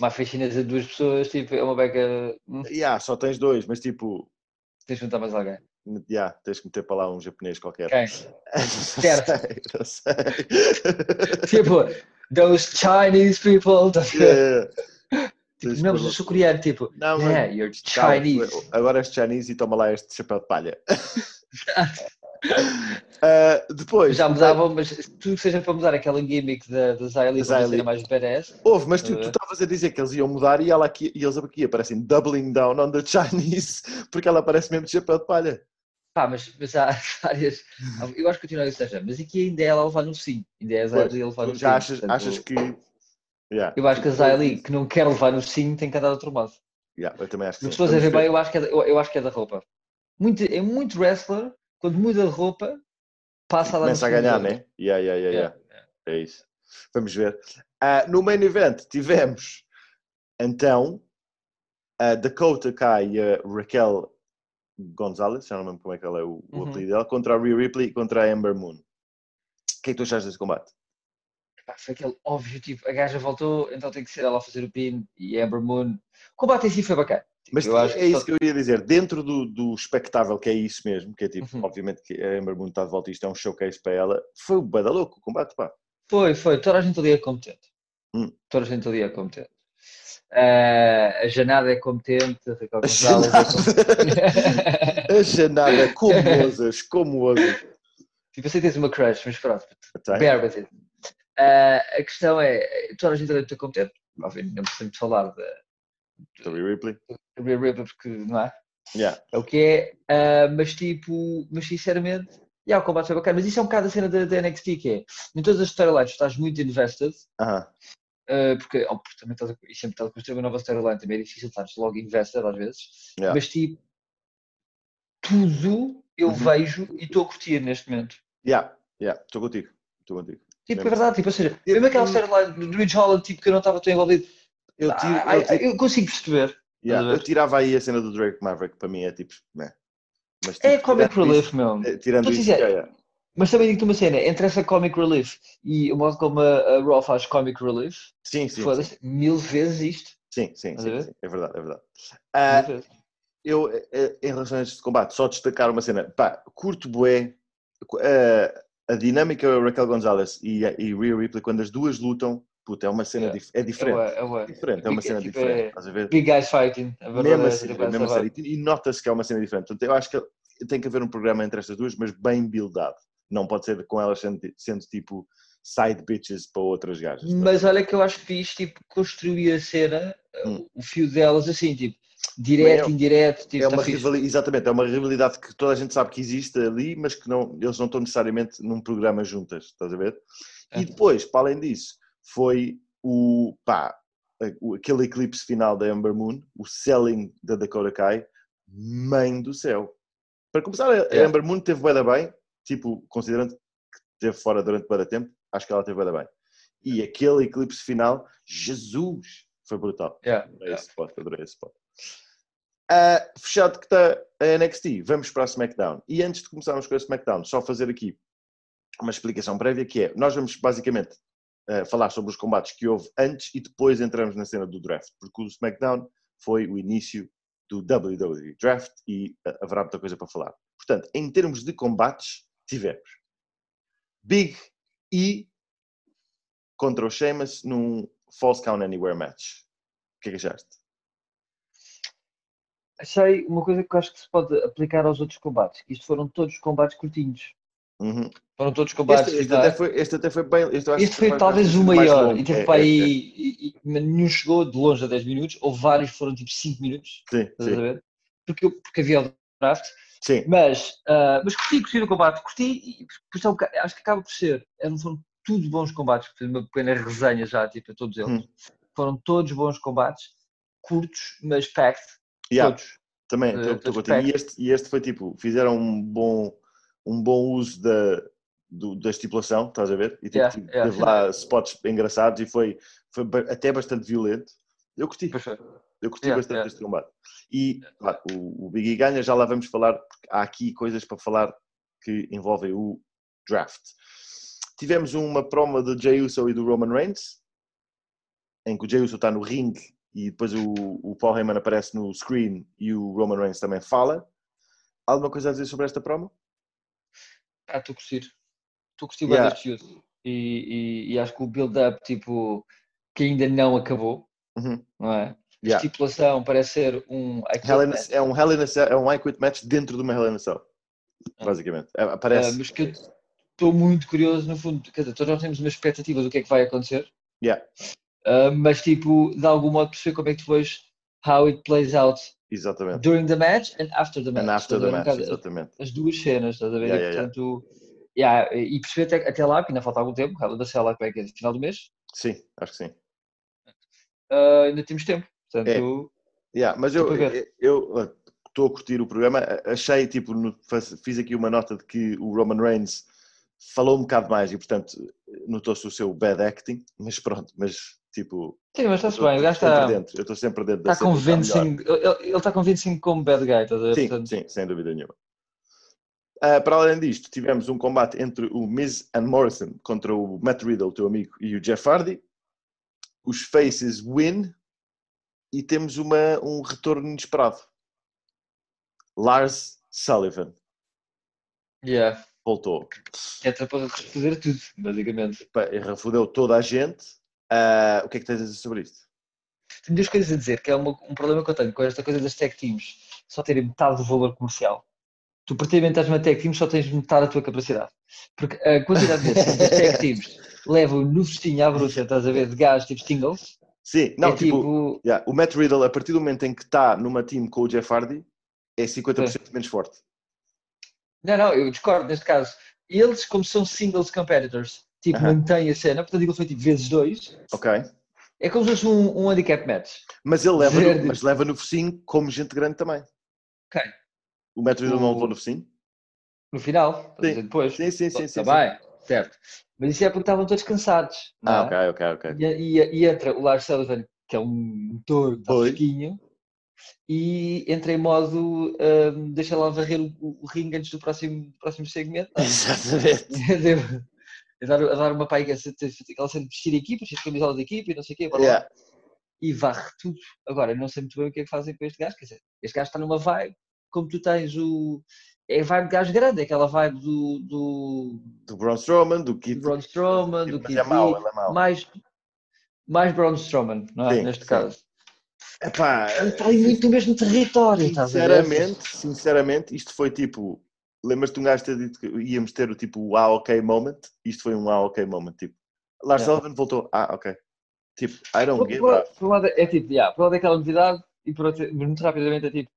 Máfia chinesa de duas pessoas, tipo, é uma beca. Hum? Yeah, só tens dois, mas tipo. Tens de juntar mais alguém. Yeah, tens que meter para lá um japonês qualquer. Quem? certo. Não sei, sei. tipo, those Chinese people. Yeah. Tipo, não, mas eu sou coreano, tipo, não, yeah, you're Chinese. Agora és Chinese e toma lá este chapéu de palha. Uh, depois. Já mudavam, mas tudo que seja para mudar aquela gimmick da, da Zaylee para ser mais badass. Houve, mas tu estavas a dizer que eles iam mudar e, ela aqui, e eles aqui aparecem doubling down on the Chinese porque ela aparece mesmo de chapéu de palha. Pá, mas, mas há várias. Eu acho que continua a seja, mas aqui ainda é ela a levar no sim. Ainda é a Zaylee a levar no já sim. Achas, portanto, achas que. Yeah. Eu acho que a Zaylee, que não quer levar no sim, tem que andar do outro lado. Yeah, eu também acho que As pessoas a ver bem, eu acho que, é da, eu, eu acho que é da roupa. Muito, é muito wrestler, quando muda de roupa, passa a dar Começa a ganhar, né? Yeah, yeah, yeah, yeah, yeah. É isso. Vamos ver. Uh, no main event tivemos então a Dakota Kai e a Raquel Gonzalez, já não lembro como é que ela é o, uhum. apelido dela, contra a Rhea Ripley e contra a Amber Moon. O que é que tu achas desse combate? foi aquele óbvio, tipo, a gaja voltou, então tem que ser ela a fazer o pin e a Amber Moon. O combate em si foi bacana. Mas eu é isso que eu ia dizer, dentro do, do espectável, que é isso mesmo, que é tipo, uhum. obviamente que a Amber Moon está de volta, isto é um showcase para ela, foi o bada louco o combate, pá. Foi, foi, toda a gente ali é competente. Hum. Toda a gente ali é competente. Uh, a Janada é competente, a Raquel Gonzalez é competente. a Janada, como ousas, como ousas. Tipo, eu sei que tens uma crush, mas pronto, bear with it. Uh, a questão é, toda a gente ali está competente, obviamente não precisamos falar da The Ripley. The Ripley, porque não é? Yeah. É o que é, uh, mas tipo, mas sinceramente, yeah, o combate foi bacana, mas isso é um bocado a cena da, da NXT que é, em todas as storylines estás muito invested, uh -huh. uh, porque, oh, porque também estás a, e sempre estás a construir uma nova storyline, também é difícil estar logo invested às vezes, yeah. mas tipo, tudo eu -huh. vejo e estou a curtir neste momento. Yeah, yeah, estou contigo, estou contigo. Tipo, é verdade, tipo, ou seja, mesmo aquela storyline do Ridge Holland, tipo, que eu não estava tão envolvido, eu, tiro, ah, eu, tiro, eu, consigo perceber. Yeah, eu tirava aí a cena do Drake Maverick, para mim é tipo. Né. Mas, tipo, é comic relief, isso, meu. Eh, tirando isso, dizer, yeah, Mas também digo-te uma cena, entre essa comic relief e o modo como a, a Raw faz comic relief, sim, sim, sim. mil vezes isto. Sim, sim, sim, sim, é verdade, é verdade. Uh, eu, eh, em relação a este combate, só destacar uma cena, pá, curto bué, uh, a dinâmica Raquel Gonzalez e, e Rhea Ripley, quando as duas lutam, Puta, é uma cena yeah. dif é diferente. É, é, é. diferente, é uma cena tipo, diferente. Estás a ver? Big guys fighting. A mesma série, a mesma série. E nota-se que é uma cena diferente. Portanto, eu acho que tem que haver um programa entre estas duas, mas bem buildado. Não pode ser com elas sendo, sendo tipo side bitches para outras gajas. Mas olha que eu acho fixe, tipo, construir a cena, hum. o fio delas assim, tipo, direto, é, indireto. Tipo, é uma tá exatamente, é uma rivalidade que toda a gente sabe que existe ali, mas que não, eles não estão necessariamente num programa juntas, estás a ver? E é. depois, para além disso, foi o, pá, aquele eclipse final da Amber Moon, o selling da Dakota Kai, mãe do céu. Para começar, a é. Amber Moon teve bem bem, tipo, considerando que esteve fora durante bem tempo, acho que ela teve bem bem. E aquele eclipse final, Jesus, foi brutal. Yeah. Adorei esse spot, adorei esse spot. Uh, fechado que está a NXT, vamos para a SmackDown. E antes de começarmos com a SmackDown, só fazer aqui uma explicação prévia que é, nós vamos basicamente uh, falar sobre os combates que houve antes e depois entramos na cena do draft, porque o SmackDown foi o início do WWE Draft e uh, haverá muita coisa para falar. Portanto, em termos de combates, tivemos Big E contra o Sheamus num False Count Anywhere match. O que é que achaste? Achei uma coisa que acho que se pode aplicar aos outros combates. Isto foram todos combates curtinhos. Uhum. Foram todos combates. Este, este, até foi, este até foi bem. Este, este foi talvez o maior. E teve é, para é, aí. É. E, e, nenhum chegou de longe a 10 minutos, ou vários foram tipo 5 minutos. Sim, sim. Porque, porque havia o draft. Sim. Mas, uh, mas curti, curti o combate. Curti e é acho que acaba por ser. Eram, foram tudo bons combates. Fiz uma pequena resenha já, tipo, a todos eles. Hum. Foram todos bons combates, curtos, mas packed. Yeah. Todos. Também, uh, todos e, este, e este foi tipo, fizeram um bom, um bom uso da, do, da estipulação, estás a ver? E tipo, yeah, yeah, teve lá spots engraçados e foi, foi até bastante violento. Eu curti. Eu curti bastante este combate. E claro, o, o Biggie ganha, já lá vamos falar, porque há aqui coisas para falar que envolvem o draft. Tivemos uma promo do Jey Uso e do Roman Reigns, em que o Jey Uso está no ringue e depois o, o Paul Heyman aparece no screen e o Roman Reigns também fala. Alguma coisa a dizer sobre esta promo? Ah, estou a curtir. Estou a curtir yeah. deste e, e, e, acho que o build-up, tipo, que ainda não acabou, uhum. não é? Yeah. A estipulação parece ser um é um Hell é um I Quit match dentro de uma Hell ah. basicamente. É, parece... Uh, mas que eu estou muito curioso, no fundo, quer dizer, todos nós temos uma expectativa do que é que vai acontecer. Yeah. Uh, mas tipo, de algum modo perceber como é que depois how it plays out exatamente. during the match and after the match. And after the match, exatamente. As duas cenas, estás a ver? Yeah, yeah, Portanto, yeah. e perceber até, até lá, que ainda falta algum tempo, da Cela que é que é final do mês. Sim, acho que sim. Uh, ainda temos tempo, portanto. É. Yeah, mas eu, eu estou a curtir o programa, achei, tipo, no, fiz aqui uma nota de que o Roman Reigns falou um bocado mais e, portanto, notou-se o seu bad acting, mas pronto, mas tipo. Sim, mas está-se bem, o gajo está. Dentro, eu estou sempre dentro está convincing, Ele está convincing como bad guy, estás a ver? Sim, portanto... sim, sem dúvida nenhuma. Uh, para além disto, tivemos um combate entre o Miz and Morrison contra o Matt Riddle, teu amigo, e o Jeff Hardy. Os Faces win e temos uma, um retorno inesperado. Lars Sullivan. Yeah voltou. Entra para refazer tudo, basicamente. Refudeu toda a gente. Uh, o que é que tens a dizer sobre isto? Tenho duas coisas a dizer, que é uma, um problema que eu tenho com esta coisa das tech teams, só terem metade do valor comercial. Tu, ter estás numa tech team, só tens metade da tua capacidade. Porque a quantidade de tech teams levam no festinho à bruxa, estás a ver, de gás tipo singles. Sim, não, é tipo, tipo... Yeah, o Matt Riddle, a partir do momento em que está numa team com o Jeff Hardy, é 50% Sim. menos forte. Não, não, eu discordo neste caso. Eles, como são singles competitors, tipo, uh -huh. mantêm a cena, portanto, ele foi tipo vezes dois. Ok. É como se fosse um, um handicap match. Mas ele leva, no, mas leva no focinho como gente grande também. Ok. O Metro o... não levou no focinho? No final? Sim. Depois? Sim, sim, sim. Está bem, certo. Mas isso é porque estavam todos cansados. Ah, é? ok, ok, ok. E, e, e, entra o Lars Sullivan, que é um motor, está fresquinho, e entra em modo um, deixa lá varrer o, o, ringue antes do próximo, próximo segmento. Exatamente. a, dar, a dar uma paiga, aquela cena de vestir a equipa, vestir camisola da equipa e não sei o quê. Yeah. E varre tudo. Agora, não sei muito bem o que é que fazem com este gajo. Quer dizer, este gajo está numa vibe, como tu tens o. É vibe de gajo grande, é aquela vibe do. Do, do Braun Strowman, do. Do Braun Strowman, do Keith. É mau, é mau. Mais, mais Braun Strowman, não é? Sim, Neste sim. caso. Epá, está aí muito no mesmo território. Sinceramente, sinceramente, isto foi tipo. Lembras-te de um gajo ter dito que íamos ter o tipo ah, ok moment? Isto foi um ah, ok moment. Tipo, Lars yeah. Sullivan voltou, ah, ok. Tipo, I don't por, give por, por um lado é tipo, yeah, por um lado é aquela novidade e por outro, muito rapidamente é tipo,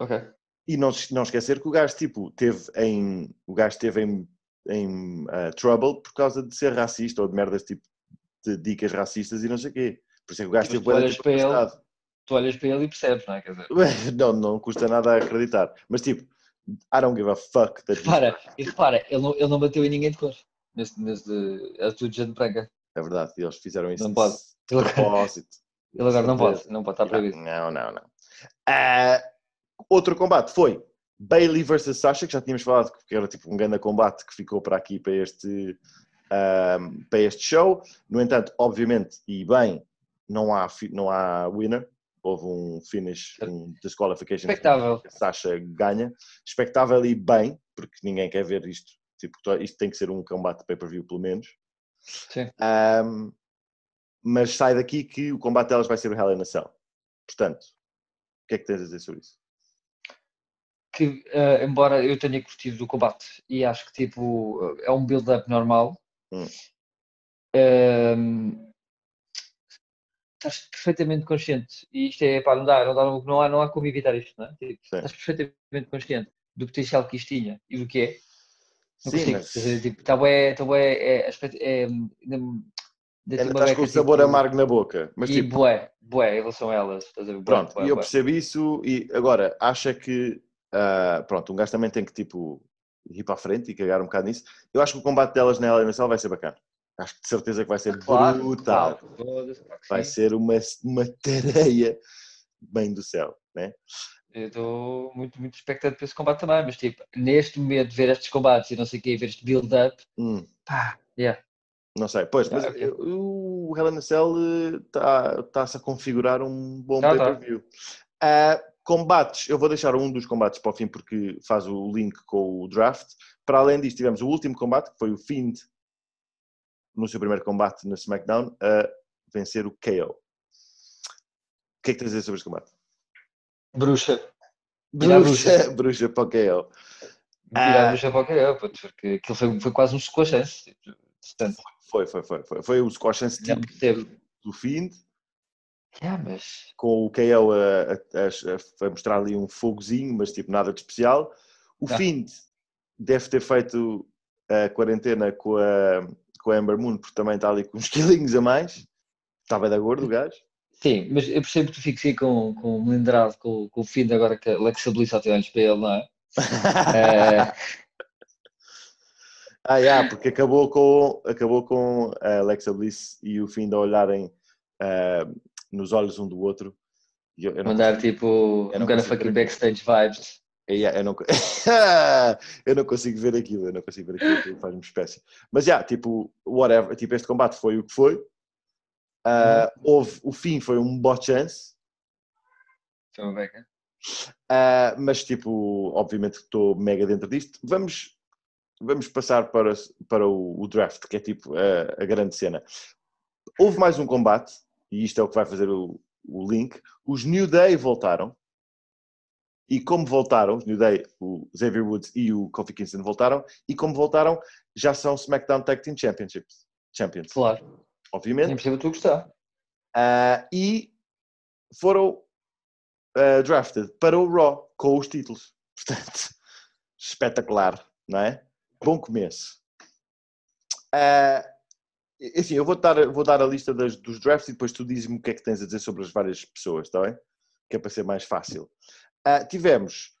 ok. E não, não esquecer que o gajo, tipo, teve em. O gajo teve em, em uh, trouble por causa de ser racista ou de merdas tipo de dicas racistas e não sei o quê. Por isso é que o gajo teve boa tipo, tu olhas para ele e percebes, não é? Dizer... Não, não custa nada a acreditar. Mas tipo, I don't give a fuck. Repara, e repara, ele não, ele não bateu em ninguém de cor. Nesse, nesse, é tudo gente branca. É verdade, eles fizeram isso. Não pode. De propósito. Ele agora não pode, não pode estar proibido. Não, não, não. Uh, Outro combate foi Bailey versus Sasha, que já tínhamos falado que era tipo um grande combate que ficou para aqui para este, um, para este show. No entanto, obviamente, e bem, não há, não há winner. Houve um finish, um disqualification. Expectável. A Sasha ganha. Expectável e bem, porque ninguém quer ver isto. Tipo, isto tem que ser um combate pay-per-view, pelo menos. Sim. Um, mas sai daqui que o combate delas vai ser o Hell in a Cell. Portanto, o que é que tens a dizer sobre isso? Que, uh, embora eu tenha curtido do combate e acho que tipo é um build-up normal, hum. Estás perfeitamente consciente e isto é para não dar, não, dá, não, há, não há como evitar isto, não é? Tipo, estás perfeitamente consciente do potencial que isto tinha e do que é. Não Sim, consigo. mas... Tipo, tá bué, tá bué, é, é, é, Ainda estás com o sabor tipo, amargo na boca. Mas, e tipo, bué, bué, em relação a elas. Estás a ver? Pronto, bué, e eu percebo isso e agora, acha que uh, pronto, um gajo também tem que tipo ir para a frente e cagar um bocado nisso. Eu acho que o combate delas na LNSL vai ser bacana. Acho que de certeza que vai ser Claro, brutal. claro, Vai ser uma, uma tareia bem do céu, né? Eu estou muito, muito expectante para esse combate também, mas tipo, neste momento, ver estes combates e não sei o quê, ver este build-up, Hum, pá, yeah. não sei, pois, mas Ah, o Hell in a Cell está está-se a configurar um bom Tá, tá. pay-per-view. Ah, combates, eu vou deixar um dos combates para o fim porque faz o link com o draft. Para além disto, tivemos o último combate, que foi o Fiend, no seu primeiro combate na SmackDown, a vencer o KO. O que é que tens a dizer sobre este combate? Bruxa. Tirar a Bruxa, bruxa para o KO. Tirar Ah. bruxa para o puto, porque aquilo foi, foi quase um squash tipo, Portanto, Foi, foi, foi. Foi, foi o squash já tipo percebo. do Fiend, Yeah, mas com o KO a, a- a- a mostrar ali um fogozinho, mas tipo nada de especial. O. Fiend deve ter feito a quarentena com a, com a Amber Moon, porque também está ali com uns quilinhos a mais. Está bem da gordo o gajo. sim, mas eu percebo que tu fiques aí com, com o melindrado, com, com o fim de agora que a Alexa Bliss só tem olhos para ele, não é? Eh, ah, yeah, porque acabou com, acabou com a Alexa Bliss e o Fiend a olharem ah, nos olhos um do outro. Eu, eu não mandar tipo, eu não I'm gonna fucking backstage vibes. Yeah, eu, não, eu não consigo ver aquilo, eu não consigo ver aquilo, aquilo faz-me espécie. Mas já, tipo, whatever, tipo, este combate foi o que foi. Ah, houve, o fim foi um bot chance, Foi uma beca. ah, mas tipo, obviamente que estou mega dentro disto. Vamos, vamos passar para, para o, o draft, que é tipo a, a grande cena. Houve mais um combate, e isto é o que vai fazer o, o link. Os New Day voltaram. E como voltaram, os New Day, o Xavier Woods e o Kofi Kingston voltaram, e como voltaram, já são SmackDown Tag Team Championships. Champions, Claro, nem obviamente. percebo tu gostar. Ah, e foram ah, drafted para o Raw com os títulos. Portanto, espetacular, não é? Bom começo. Ah, assim, eu vou dar, vou dar a lista das- dos drafts e depois tu dizes-me o que é que tens a dizer sobre as várias pessoas, está bem? Que é para ser mais fácil. Ah, tivemos,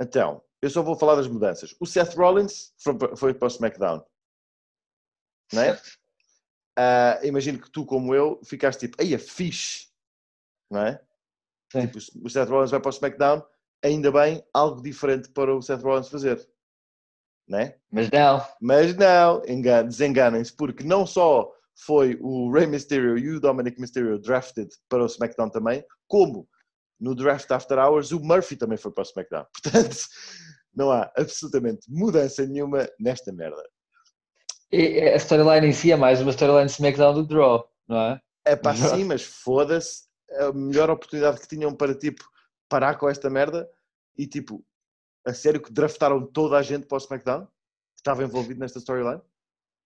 então, eu só vou falar das mudanças. O Seth Rollins foi, para- o SmackDown. Não é? Ah, imagino que tu, como eu, ficaste tipo, aí é fixe, não é? Sim. Tipo, o Seth Rollins vai para o SmackDown, ainda bem, algo diferente para o Seth Rollins fazer, não é? Mas não, Mas não, engan- desenganem-se, porque não só foi o Rey Mysterio e o Dominic Mysterio drafted para o SmackDown também, como no draft After Hours o Murphy também foi para o SmackDown. Portanto, não há absolutamente mudança nenhuma nesta merda. E a storyline em si é mais uma storyline de SmackDown do Draw, não é? É Exato. sim, mas foda-se. A melhor oportunidade que tinham para, tipo, parar com esta merda e, tipo, a sério que draftaram toda a gente para o SmackDown que estava envolvido nesta storyline.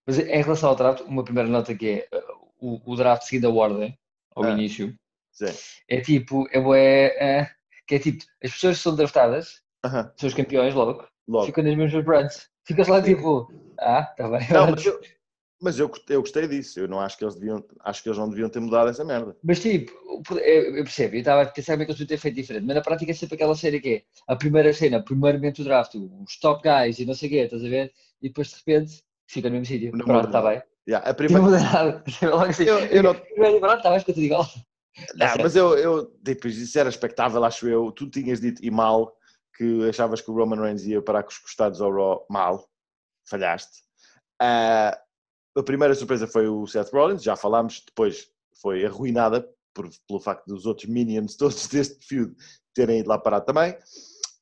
Mas em relação ao draft, uma primeira nota que é uh, o, o draft seguindo a ordem, ao Ah. início, Sim. é tipo, é, bué, é, que é tipo, as pessoas que são draftadas, Aham, são os campeões logo, logo. ficam nas mesmas brands. Ficas lá tipo, ah, tá bem. Não, mas eu, mas eu, gostei- eu gostei disso. Eu não acho que eles deviam, acho que eles não deviam ter mudado essa merda. Mas tipo, eu, percebo, eu estava a pensar como é que eles podiam ter feito diferente, mas na prática é sempre aquela série que é a primeira cena, primeiramente o draft, os top guys e não sei o quê, estás a ver? E depois de repente fica no mesmo sítio. Não Pronto, está bem. Yeah, a Não primeira, muda nada. Eu- eu não- Pronto, está bem, fica tudo igual. Não, certo. mas eu, eu tipo, isso era expectável, acho eu. Tu tinhas dito e mal que achavas que o Roman Reigns ia parar com os costados ao Raw. Mal, falhaste. Ah, a primeira surpresa foi o Seth Rollins, já falámos, depois foi arruinada por, pelo facto dos outros minions todos deste feud terem ido lá parar também.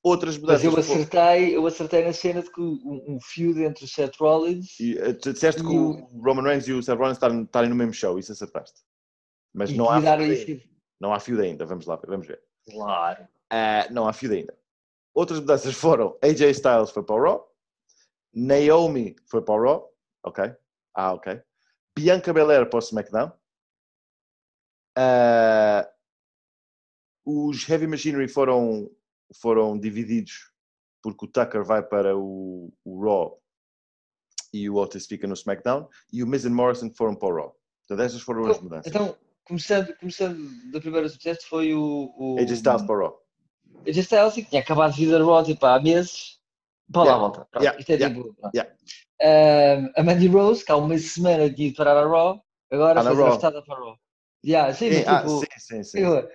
Outras Mas mudanças. eu fo- acertei, eu acertei na cena de que um, um feud entre o Seth Rollins E, eh, tu disseste que E o Roman Reigns e o Seth Rollins estarem, estarem no mesmo show, isso acertaste. Mas e não há, dar não há feud ainda, vamos lá, vamos ver. Claro. Ah, não há feud ainda. Outras mudanças foram AJ Styles foi para o Raw, Naomi foi para o Raw, ok? Ah, ok. Bianca Belair para o SmackDown. Ah, os Heavy Machinery foram, foram divididos porque o Tucker vai para o, o Raw e o Otis fica no SmackDown e o Miz e Morrison foram para o Raw. Portanto, essas foram as mudanças. Então, começando, começando da primeira sucesso foi o, o AJ Styles para o Raw. AJ Styles que tinha acabado de vir da Raw tipo, há meses para lá Yeah. volta. Pronto, Yeah, Isto é yeah, tipo. yeah. Ahm, a Mandy Rose, que há uma semana tinha ido parar a Raw, agora Ah, na foi Raw. para a Raw. Yeah, sim, Sim, ah, tipo, sim, sim, sim. eu,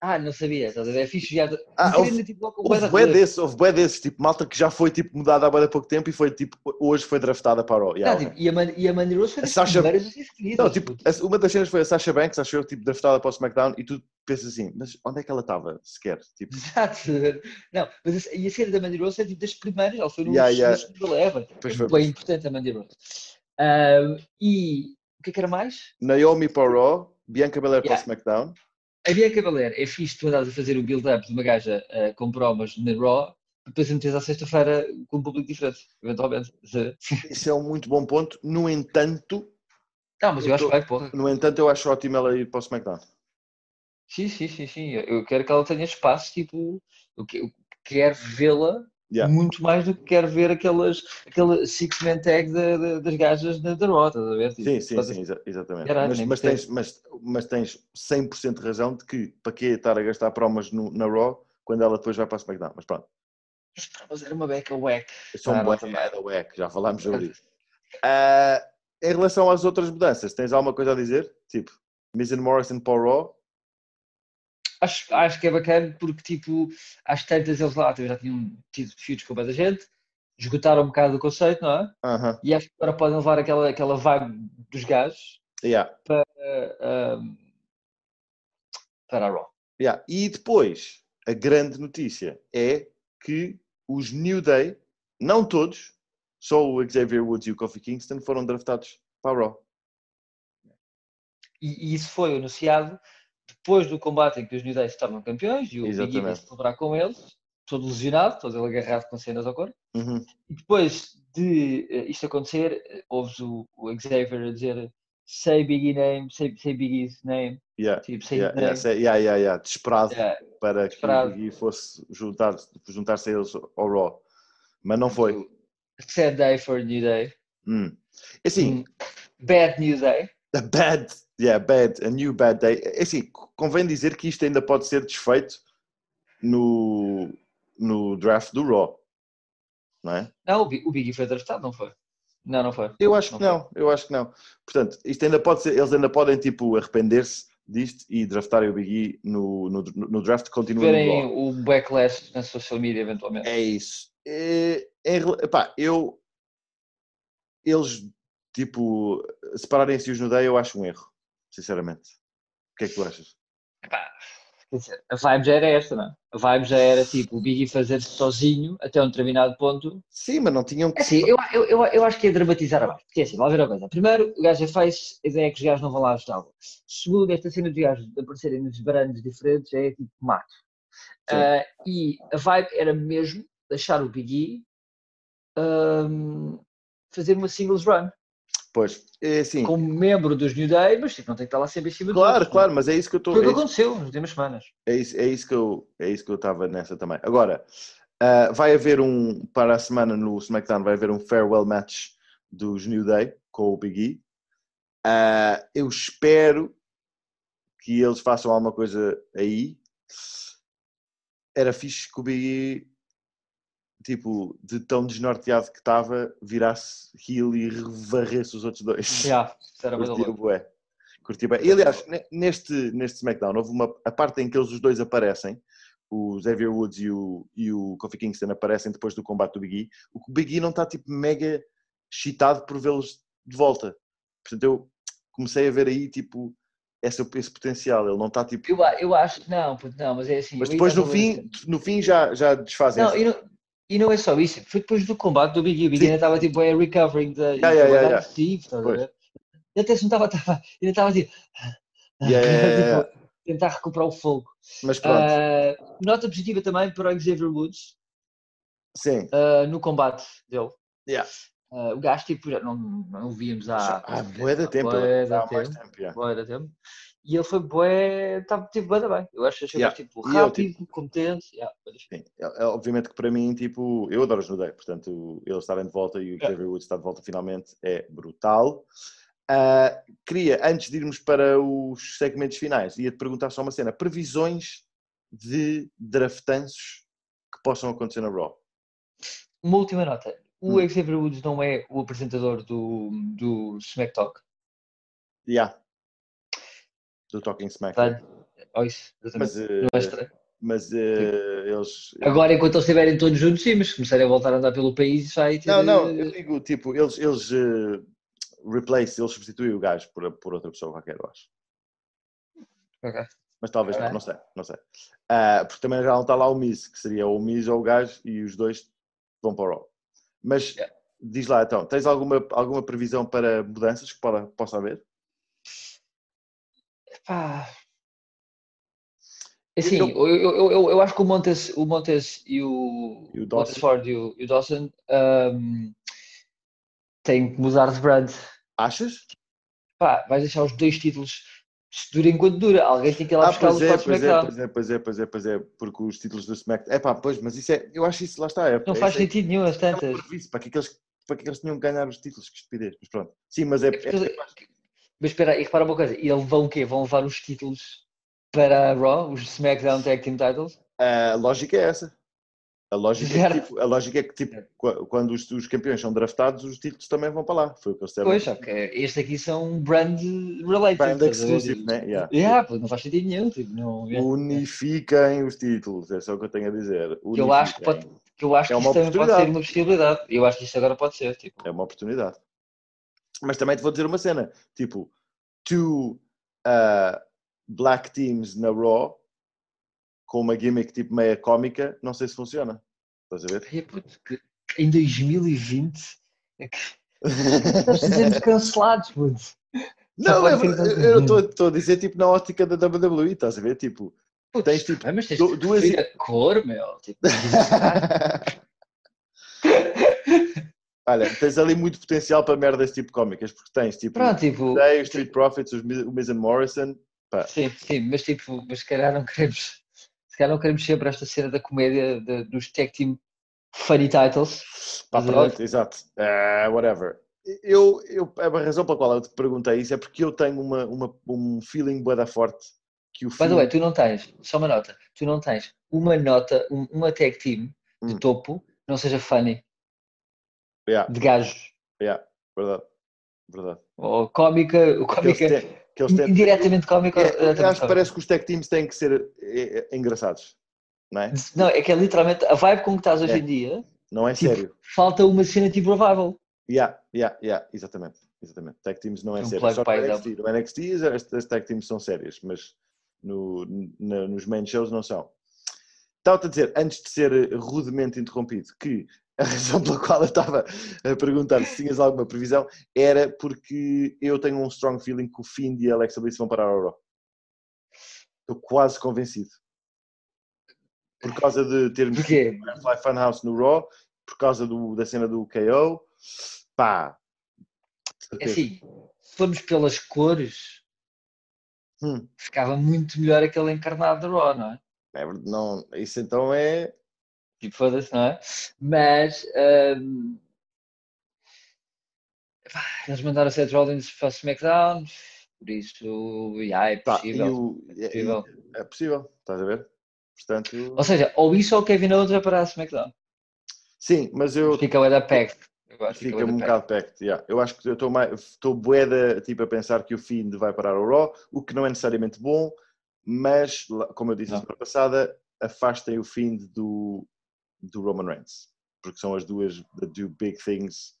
ah, não sabia, estás a ver? É fixe já. Ah, houve- tipo, com Houve bué bué de- desses, houve bué desses, tipo, malta que já foi tipo, mudada há de pouco tempo e foi tipo, hoje foi draftada para o. Yeah, ok. tipo, e, a Man, e a Mandy Rose foi A das Sasha-. Não, tipo, a- uma das cenas foi a Sasha Banks, acho eu, tipo, draftada para o SmackDown e tu pensas assim, mas onde é que ela estava sequer? Tipo, Exato. Não, mas a, e a cena da Mandy Rose é tipo das primeiras, ela foi no Yeah, yeah. segundo leva. Pois foi, bem importante a Mandy Rose. E o que é que era mais? Naomi para o Bianca Belair para o Yeah. SmackDown. A Bianca Belair, é fixe tu andares a fazer o build-up de uma gaja ah, com promos na Raw, depois a meteres à sexta-feira com um público diferente, eventualmente. Isso é um muito bom ponto. No entanto, Não, mas eu Eu acho tô- que vai, porra. no entanto, eu acho ótimo ela ir para o SmackDown. Sim, sim, sim, sim. Eu quero que ela tenha espaço, tipo, eu quero vê-la Yeah. muito mais do que quero ver aquelas, aquele six-man tag da- da- das gajas da, da Raw, estás a ver? Tipo, Sim, sim, sim, exa- exatamente. Caralho, mas, mas, tens, mas, mas tens 100% de razão de que para que estar a gastar promos no- na Raw quando ela depois vai para o SmackDown. Mas pronto. Mas promos era uma beca wack. São Ah, um também. da WEC, já falámos sobre isso. Ah, em relação às outras mudanças, tens alguma coisa a dizer? Tipo, Miz and Morrison para o Raw? Acho, acho que é bacana porque, tipo, às tantas eles lá já tinham tido feuds com muita gente, esgotaram um bocado o conceito, não é? Aham, E acho que agora podem levar aquela, aquela vibe dos gajos yeah, para, ahm, para a Raw. yeah. E depois, a grande notícia é que os New Day, não todos, só o Xavier Woods e o Kofi Kingston foram draftados para a Raw. E, e isso foi anunciado depois do combate em que os New Day se tornam campeões e o Big E vai celebrar com eles, todo lesionado, todo ele agarrado com cenas ao corpo. Uhum. E depois de eh, isto acontecer, eh, ouves o, o Xavier a dizer say Biggie name, say, say Biggie's name, Yeah, tipo, say yeah, his yeah, name. sei- yeah, yeah, yeah. Desesperado Yeah, para desesperado. que o Big E fosse juntar- juntar-se a eles ao Raw. Mas não foi. Sad day for a New Day. Hum. Assim, Hum, Bad New Day. A bad, yeah, bad, a new bad day. É assim, convém dizer que isto ainda pode ser desfeito no, no draft do Raw, não é? Não, o Bi- o Biggie foi draftado, não foi? Não, não foi. Eu acho que Não não, eu acho que não. Portanto, isto ainda pode ser, eles ainda podem tipo arrepender-se disto e draftarem o Big E no, no, no draft continua Verem o backlash na social media eventualmente. É isso. É, rela- epá, eu eles tipo separarem-se os no day eu acho um erro, sinceramente. O que é que tu achas? Epá, Quer dizer, a vibe já era esta, não é? A vibe já era tipo o Biggie fazer-se sozinho até um determinado ponto. Sim, mas não tinham que É assim, eu, eu, eu, eu acho que é dramatizar abaixo. Porque é assim, lá ver a coisa. Primeiro, o gajo é face, a ideia é que os gajos não vão lá ajudá-lo. Segundo, esta cena dos gajos aparecerem nos brandos diferentes é tipo mato. Ah, e a vibe era mesmo deixar o Biggie ahm, fazer uma singles run Pois, é assim. como membro dos New Day, mas tipo, não tem que estar lá sempre em cima Claro, outros, claro, não é? mas é isso que eu estou. Foi o É, que aconteceu nas últimas semanas. é isso, é isso que eu é isso que eu estava nessa também. Agora, ah, vai haver um para a semana no SmackDown vai haver um farewell match dos New Day com o Big E. Ah, eu espero que eles façam alguma coisa aí. Era fixe que o Big E, tipo, de tão desnorteado que estava, virasse heel e varresse os outros dois. Já, isso era Curtia bué. curti bem. E aliás, ne- neste, neste SmackDown, houve uma, a parte em que eles os dois aparecem, o Xavier Woods e o, e o Kofi Kingston aparecem depois do combate do Big E, o Big E não está tipo mega excitado por vê-los de volta. Portanto, eu comecei a ver aí tipo esse, esse potencial. Ele não está tipo. Eu, eu acho não, não, mas é assim. Mas depois no fim, no fim já, já desfazem. Não, e não, é só isso, foi depois do combate do Big E. O Big ainda estava tipo é recovering da. Yeah, yeah, yeah, yeah. Steve, estás a Pois. ver? Ele até se não estava, ainda estava tipo. Yeah, tipo, tentar recuperar o fogo. Mas pronto, Ah, nota positiva também para o Xavier Woods sim. ah, no combate dele. Yeah. Ah, o gajo tipo, já não, não o víamos há. Já há de tempo. há mais tempo. tempo. yeah. tempo. E ele foi bué, tava, teve bué bem. Eu acho que Yeah. gajo, tipo E eu, rápido, competente. Yeah. Sim, é- é obviamente que para mim, tipo, eu adoro os New Day, portanto, eles estarem de volta e o Yeah. Xavier Woods estar de volta finalmente é brutal. Ah, queria, antes de irmos para os segmentos finais, ia-te perguntar só uma cena: previsões de draftanços que possam acontecer na Raw. Uma última nota. O Hum. Xavier Woods não é o apresentador do, do Smack Talk. Yeah. Do Talking Smack. Tá? Oh, isso. Mas, eh, Não é estranho. mas eh, eles. Agora, enquanto eles estiverem todos juntos, sim, mas começarem a voltar a andar pelo país, vai ter. Não, não, eu digo, tipo, eles, eles eh, replace, eles substituem o gajo por, por outra pessoa qualquer, eu acho. Ok. Mas talvez não, Ok. não sei, não sei. Ah, porque também já não está lá o Miz, que seria ou o Miz ou o gajo, e os dois vão para o Raw. Mas Yeah. diz lá então, tens alguma, alguma previsão para mudanças que possa, possa haver? Pá. Assim, Eu- eu, eu, eu, acho que o Montes, o Montes e o, E o Dawson. Montes Ford e o, e o Dawson ahm, têm que mudar de brand. Achas? Pá, vais deixar os dois títulos se dura enquanto dura. Alguém tem que ir lá Ah, pois para é, pois é, SmackDown. pois é, pois é, pois é, pois é, porque os títulos do SmackDown. É pá, pois, mas isso é, eu acho isso, lá está. É, Não é, faz é, sentido nenhum, as é um tantas. para que, é eles, para que, é eles tinham que ganhar os títulos? Que estupidez, mas pronto. Sim, mas é. É é- Mas espera aí, repara uma coisa. E eles vão o quê? Vão levar os títulos para a Raw, os SmackDown Tag Team Titles? A lógica é essa. A lógica, é que, tipo, a lógica é que, tipo, qu- quando os, os campeões são draftados, os títulos também vão para lá. Foi o que eles disseram. Pois, só que estes aqui são brand related. Brand exclusive, né? Yeah. Yeah, não faz sentido nenhum. Tipo, não, yeah. Unifiquem os títulos, é só o que eu tenho a dizer. Que eu acho que Unifiquem. pode- que eu acho É que isso também pode ser uma possibilidade. Eu acho que isto agora pode ser. Tipo, É uma oportunidade. Mas também te vou dizer uma cena: tipo, two uh, black teams na Raw com uma gimmick tipo meia cómica, não sei se funciona. Estás a ver? ai, puto, em 2020 é que nós cancelados, puto. Não, é, eu estou- a dizer tipo na ótica da WWE, estás a ver? Tipo, Putz, Tens, tipo, ah, mas tens duas- cor, meu. Tipo, olha, tens ali muito potencial para merdas tipo cómicas, porque tens tipo Pronto, tipo, Day, os Street Profits, os o Miz and Morrison. Pá, sim, sim, mas tipo, mas se calhar não queremos, se calhar não queremos sempre esta cena da comédia de- dos tag team funny titles. pá, pronto, exato. Ah, whatever. Eu, eu, a razão pela qual eu te perguntei isso é porque eu tenho uma, uma, um feeling bué da forte que o By the filme... way, tu não tens, só uma nota, tu não tens uma nota, um- uma tag team de Hum. topo não seja funny, Yeah, de gajos, yeah, verdade, verdade. ou cómica, cómica que eles têm- indiretamente cómica. É, diretamente acho que parece que os tech teams têm que ser é, é, engraçados, não é? Não, é que é literalmente a vibe com que estás hoje É. em dia, Não é tipo, sério. falta uma cena tipo revival. Yeah, yeah, yeah, exatamente, exatamente. Tag teams não é Um sério. Só no NXT, no NXT as, as, tag teams são sérias, mas no, na- nos main shows não são. Estava-te a dizer, antes de ser rudemente interrompido, que a razão pela qual eu estava a perguntar se tinhas alguma previsão era porque eu tenho um strong feeling que o Find e a Alexa Bliss vão parar a Raw. Estou quase convencido. Por causa de termos Firefly Funhouse no Raw, por causa do- da cena do KO, pá. É assim, se formos pelas cores, Hum, ficava muito melhor aquele encarnado de Raw, não é? é verdade, não, isso então é. Tipo, foda-se, não é? Mas hum, pá, eles mandaram Seth Rollins para o SmackDown, por isso, yeah, é Pá, possível. o- é é- possível. é possível, estás a ver? Portanto, Ou seja, ou isso ou o Kevin Owens vai para a SmackDown. sim, mas eu Fica o da que Fica um bocado packed, yeah. Eu acho que eu estou mais estou boeda tipo a pensar que o Fiend vai parar o Raw, o que não é necessariamente bom, mas como eu disse na semana passada, afastem o Fiend do, do Roman Reigns, porque são as duas the two big things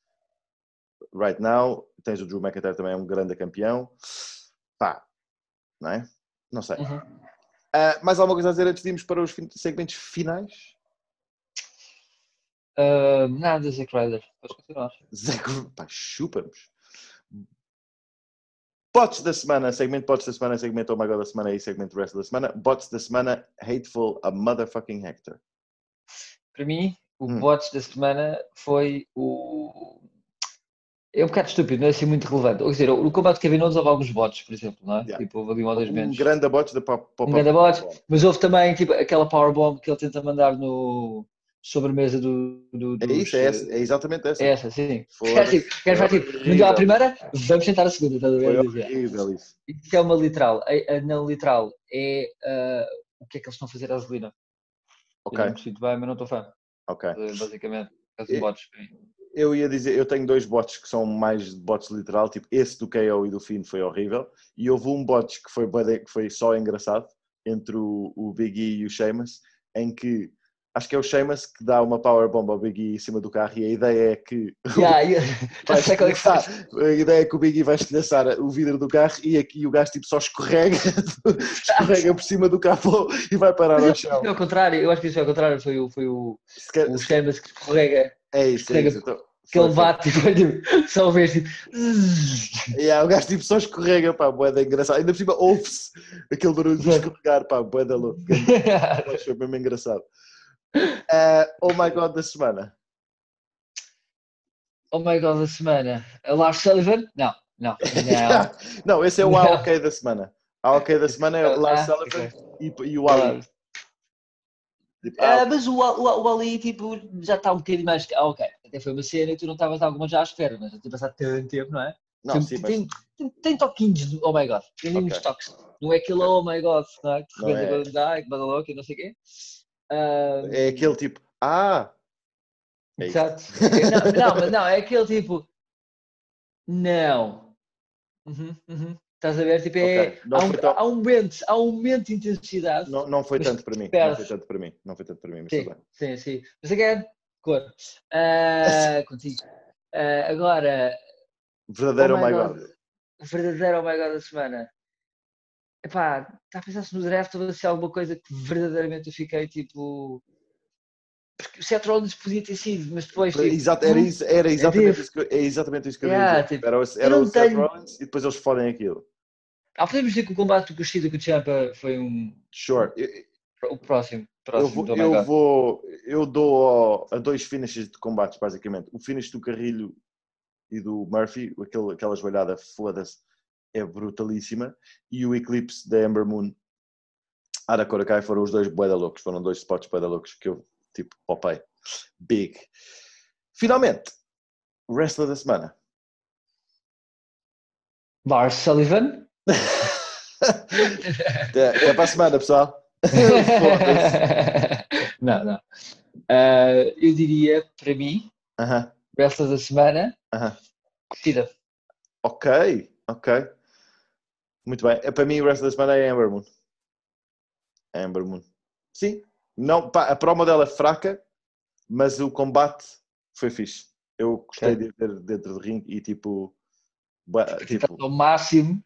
right now. Tens o Drew McIntyre também é um grande campeão. Pá, não é? Não sei. Uhum. Ah, mais alguma coisa a dizer antes de irmos para os segmentos finais? Ah, nada, Zack Ryder. Podes continuar. Zé, pá, chupa-nos. Bots da semana, segmento bots da semana, segmento Oh My God da semana e segmento resto da semana. Bots da semana, Hateful a Motherfucking Hector. Para mim, o Hum. bots da semana foi o. É um bocado estúpido, não é assim muito relevante. Ou seja, no combate de Kevin Owens houve alguns bots, por exemplo, não é? Yeah. Tipo, houve ali um ou dois Um menos. grande bots da pop, pop, Um grande bot, mas houve também tipo, aquela powerbomb que ele tenta mandar no sobremesa do, do É dos, isso, é, essa, é exatamente essa. É essa, sim. Foi- O gajo tipo, o foi tipo, a primeira, vamos tentar a segunda, estás a ver? horrível isso. Isso é uma literal. A, a não literal é ah, o que é que eles estão a fazer à Zelina. Ok, Eu bem, mas não estou fã, ok. basicamente. As E- bots. Eu ia dizer, eu tenho dois bots que são mais bots literal, tipo esse do KO e do Finn foi horrível, e houve um bot que foi, que foi só engraçado, entre o, o Big E e o Sheamus, em que acho que é o Sheamus que dá uma powerbomb ao Big E em cima do carro e a ideia é que Yeah, yeah. vai é estilhaçar- a ideia é que o Big E vai estilhaçar o vidro do carro e aqui o gajo tipo só escorrega, escorrega por cima do capô e vai parar ao chão. isso é ao contrário, eu acho que isso é ao contrário, foi o, foi o, quer- o Sheamus que escorrega, É isso, é escorrega isso. Então, que ele foi- bate e foi tipo, só vês tipo. Yeah, o gajo tipo só escorrega, pá, boeda engraçado. Ainda por cima ouve-se aquele barulho de escorregar, pá, boeda louco. Foi mesmo engraçado. Ah, oh my god da semana. oh my god, da semana. Lars Sullivan? Não, não, não. Não, esse é o. AOK da semana. A AOK da semana é o Lars Ah, Sullivan ok. e, e o Ali. Tipo, Ah, ah, mas o, o, o Ali tipo, já está um bocadinho mais. Ah, ok. Até foi uma cena e tu não estavas alguma já à espera, mas já tinha passado tanto tempo, não é? não, tem, sim, mas tem, tem, tem toquinhos do Oh my God. Tem ali uns Ok. toques. Não é aquele Oh my God, não é? Que Não rebenta é. dá, que e não sei o quê. Ah, é aquele tipo, ah, é. Exato. não, não, mas não, é aquele tipo. Não. Uhum, uhum. Estás a ver? Tipo, é, Ok, não há, um, tão- há um momento, há um momento de intensidade. não, não foi tanto para mim. Não foi tanto para mim. Não foi tanto para mim, mas Sim, sim, sim. Mas again, cor. Ah, contigo. Ah, agora, Verdadeiro Oh my God. god. verdadeiro oh my god da semana. Epá, está a pensar se no draft houve assim alguma coisa que verdadeiramente eu fiquei tipo. Porque o Seth Rollins podia ter sido, mas depois. Tipo, Exato, era, isso, era exatamente tipo- isso que eu, é exatamente isso que eu Yeah, ia dizer. tipo, Era, o- eu era o Seth tenho- Rollins e depois eles fodem aquilo. Ah, podemos dizer que o combate do Kushida com o Champa foi um. Sure. Eu, O próximo. eu, próximo vou, oh my eu, vou, eu dou a dois finishes de combates, basicamente. O finish do Carrilho e do Murphy, aquele, aquela joelhada, foda-se, é brutalíssima. E o Eclipse da Ember Moon, Ara Korakai, foram os dois boeda loucos. Foram dois spots boeda loucos que eu, tipo, popei. Big. Finalmente, wrestler da semana. Lars Sullivan. Até para a semana, pessoal. Não, não. Ah, eu diria, para mim, Aham, wrestler da semana, aham. Kushida. Ok, ok. Muito bem. É, Para mim, o resto da semana é Amber Moon. É Amber Moon. Sim. Não, pá, a promo dela é fraca, mas o combate foi fixe. Eu gostei Ok. de ter dentro do ringue e tipo. tipo ao máximo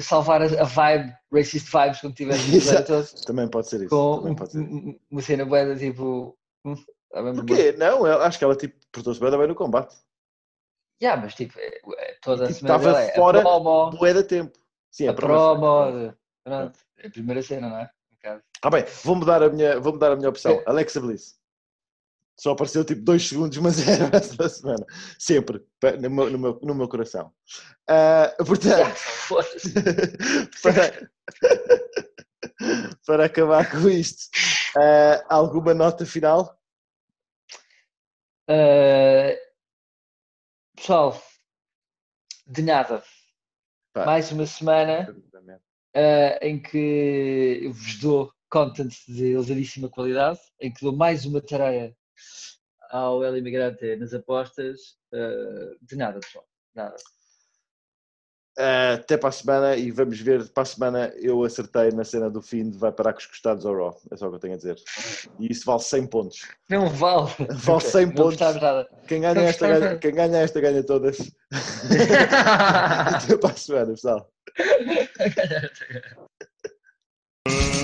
salvar a, vibe, racist vibes quando tiver Exato. todos também pode ser isso. com pode ser. um- uma cena boa tipo. hum, tá Porquê? Não, eu acho que ela tipo, portou-se bem, bem no combate. Yeah, mas tipo, é- é toda a Tipo, semana estava é fora da tempo. Sim, a promo. pronto, é a primeira cena, não é? Um. Ah bem, vou mudar a minha, vou mudar a minha opção. É. Alexa Bliss. Só apareceu tipo dois segundos, mas era esta semana. Sempre. No meu, no meu, no meu coração. Ah, portanto, para, para acabar com isto, ah, alguma nota final? Uh, pessoal, de nada. Pá. Mais uma semana uh, em que eu vos dou content de elevadíssima qualidade, em que dou mais uma tarefa ao El Imigrante nas apostas, uh, de nada, pessoal. Nada. Uh, até para a semana e vamos ver. Para a semana eu acertei na cena do fim de vai parar com os costados ao Raw. É só o que eu tenho a dizer. E isso vale 100 pontos. Não vale. Vale 100 pontos. Quem ganha, esta, ganha, quem ganha esta ganha todas. até para a semana, pessoal.